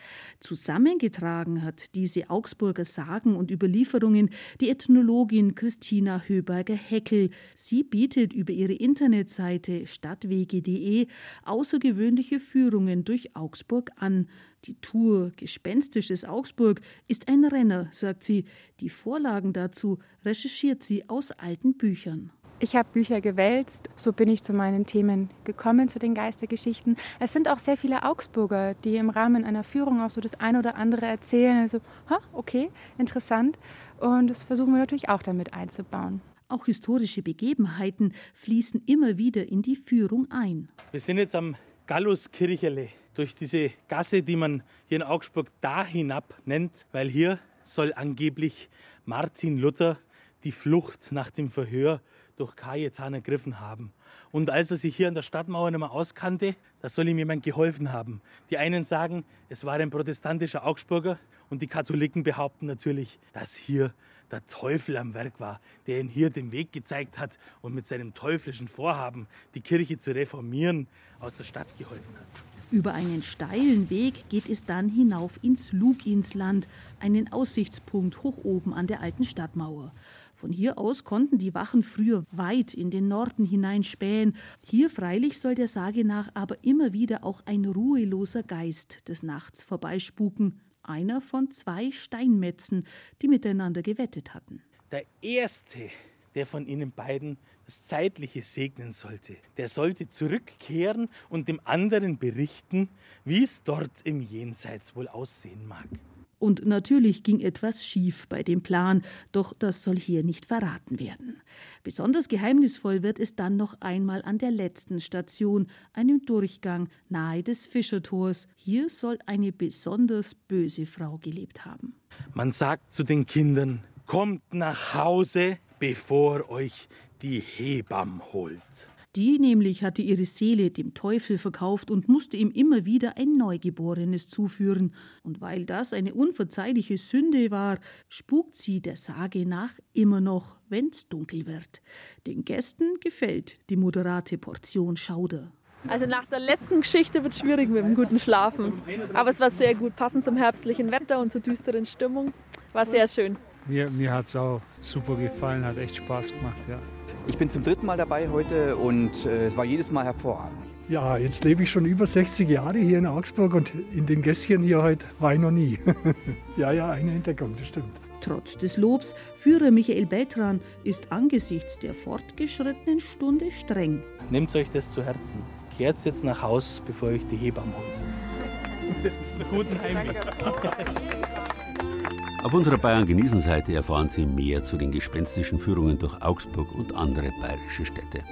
Zusammengetragen hat diese Augsburger Sagen und Überlieferungen die Ethnologin Christina Höberger-Heckel. Sie bietet über ihre Internetseite stadtwege.de außergewöhnliche Führungen durch Augsburg an. Die Tour Gespenstisches Augsburg ist ein Renner, sagt sie. Die Vorlagen dazu recherchiert sie aus alten Büchern. Ich habe Bücher gewälzt, so bin ich zu meinen Themen gekommen, zu den Geistergeschichten. Es sind auch sehr viele Augsburger, die im Rahmen einer Führung auch so das eine oder andere erzählen. Also, ha, okay, interessant. Und das versuchen wir natürlich auch damit einzubauen. Auch historische Begebenheiten fließen immer wieder in die Führung ein. Wir sind jetzt am Galluskirchele durch diese Gasse, die man hier in Augsburg da hinab nennt, weil hier soll angeblich Martin Luther die Flucht nach dem Verhör durch Cajetan ergriffen haben. Und als er sich hier an der Stadtmauer nicht mehr auskannte, da soll ihm jemand geholfen haben. Die einen sagen, es war ein protestantischer Augsburger und die Katholiken behaupten natürlich, dass hier der Teufel am Werk war, der ihn hier den Weg gezeigt hat und mit seinem teuflischen Vorhaben, die Kirche zu reformieren, aus der Stadt geholfen hat. Über einen steilen Weg geht es dann hinauf ins Luginsland, einen Aussichtspunkt hoch oben an der alten Stadtmauer. Von hier aus konnten die Wachen früher weit in den Norden hineinspähen. Hier freilich soll der Sage nach aber immer wieder auch ein ruheloser Geist des Nachts vorbeispuken. Einer von zwei Steinmetzen, die miteinander gewettet hatten. Der erste, der von ihnen beiden das Zeitliche segnen sollte, der sollte zurückkehren und dem anderen berichten, wie es dort im Jenseits wohl aussehen mag. Und natürlich ging etwas schief bei dem Plan, doch das soll hier nicht verraten werden. Besonders geheimnisvoll wird es dann noch einmal an der letzten Station, einem Durchgang nahe des Fischertors. Hier soll eine besonders böse Frau gelebt haben. Man sagt zu den Kindern, kommt nach Hause, bevor euch die Hebamme holt. Die nämlich hatte ihre Seele dem Teufel verkauft und musste ihm immer wieder ein Neugeborenes zuführen. Und weil das eine unverzeihliche Sünde war, spukt sie der Sage nach immer noch, wenn's dunkel wird. Den Gästen gefällt die moderate Portion Schauder. Also nach der letzten Geschichte wird es schwierig mit dem guten Schlafen. Aber es war sehr gut, passend zum herbstlichen Wetter und zur düsteren Stimmung. War sehr schön. Mir, mir hat es auch super gefallen, hat echt Spaß gemacht, ja. Ich bin zum dritten Mal dabei heute und äh, es war jedes Mal hervorragend. Ja, jetzt lebe ich schon über 60 Jahre hier in Augsburg und in den Gässchen hier heute war ich noch nie. ja, ja, eine Entdeckung, das stimmt. Trotz des Lobs, Führer Michael Beltran ist angesichts der fortgeschrittenen Stunde streng. Nehmt euch das zu Herzen. Kehrt jetzt nach Haus, bevor euch die Hebamme holt. Guten Heimweg. Auf unserer Bayern genießen Seite erfahren Sie mehr zu den gespenstischen Führungen durch Augsburg und andere bayerische Städte.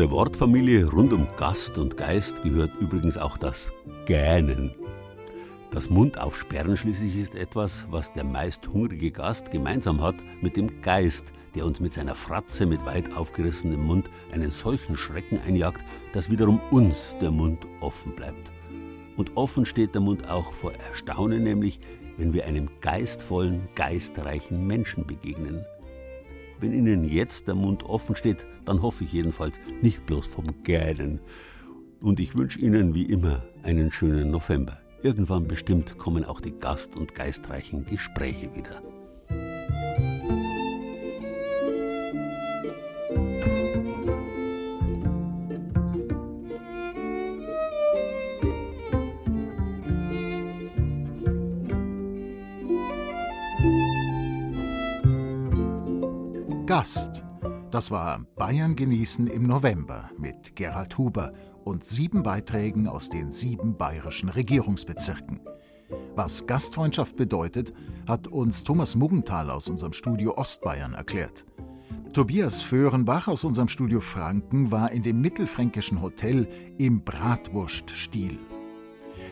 Der Wortfamilie rund um Gast und Geist gehört übrigens auch das Gähnen. Das Mundaufsperren schließlich ist etwas, was der meist hungrige Gast gemeinsam hat mit dem Geist, der uns mit seiner Fratze mit weit aufgerissenem Mund einen solchen Schrecken einjagt, dass wiederum uns der Mund offen bleibt. Und offen steht der Mund auch vor Erstaunen, nämlich wenn wir einem geistvollen, geistreichen Menschen begegnen. Wenn Ihnen jetzt der Mund offen steht, dann hoffe ich jedenfalls nicht bloß vom Gähnen. Und ich wünsche Ihnen wie immer einen schönen November. Irgendwann bestimmt kommen auch die gast- und geistreichen Gespräche wieder. Gast. Das war Bayern genießen im November mit Gerald Huber und sieben Beiträgen aus den sieben bayerischen Regierungsbezirken. Was Gastfreundschaft bedeutet, hat uns Thomas Muggenthal aus unserem Studio Ostbayern erklärt. Tobias Föhrenbach aus unserem Studio Franken war in dem mittelfränkischen Hotel im Bratwurststil.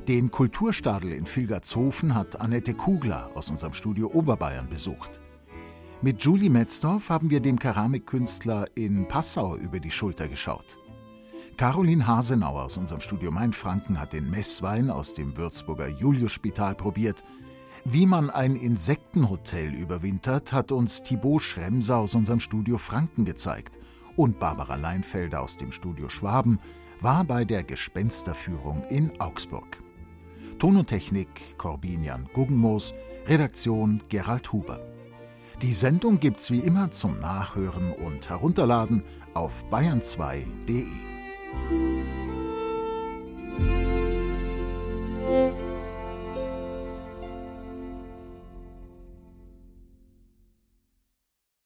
Den Kulturstadel in Vilgatshofen hat Annette Kugler aus unserem Studio Oberbayern besucht. Mit Julie Metzdorf haben wir dem Keramikkünstler in Passau über die Schulter geschaut. Caroline Hasenauer aus unserem Studio Mainfranken hat den Messwein aus dem Würzburger Juliusspital probiert. Wie man ein Insektenhotel überwintert, hat uns Thibaut Schremser aus unserem Studio Franken gezeigt. Und Barbara Leinfelder aus dem Studio Schwaben war bei der Gespensterführung in Augsburg. Ton und Technik Corbinian Guggenmoos, Redaktion Gerald Huber. Die Sendung gibt's wie immer zum Nachhören und Herunterladen auf bayern2.de.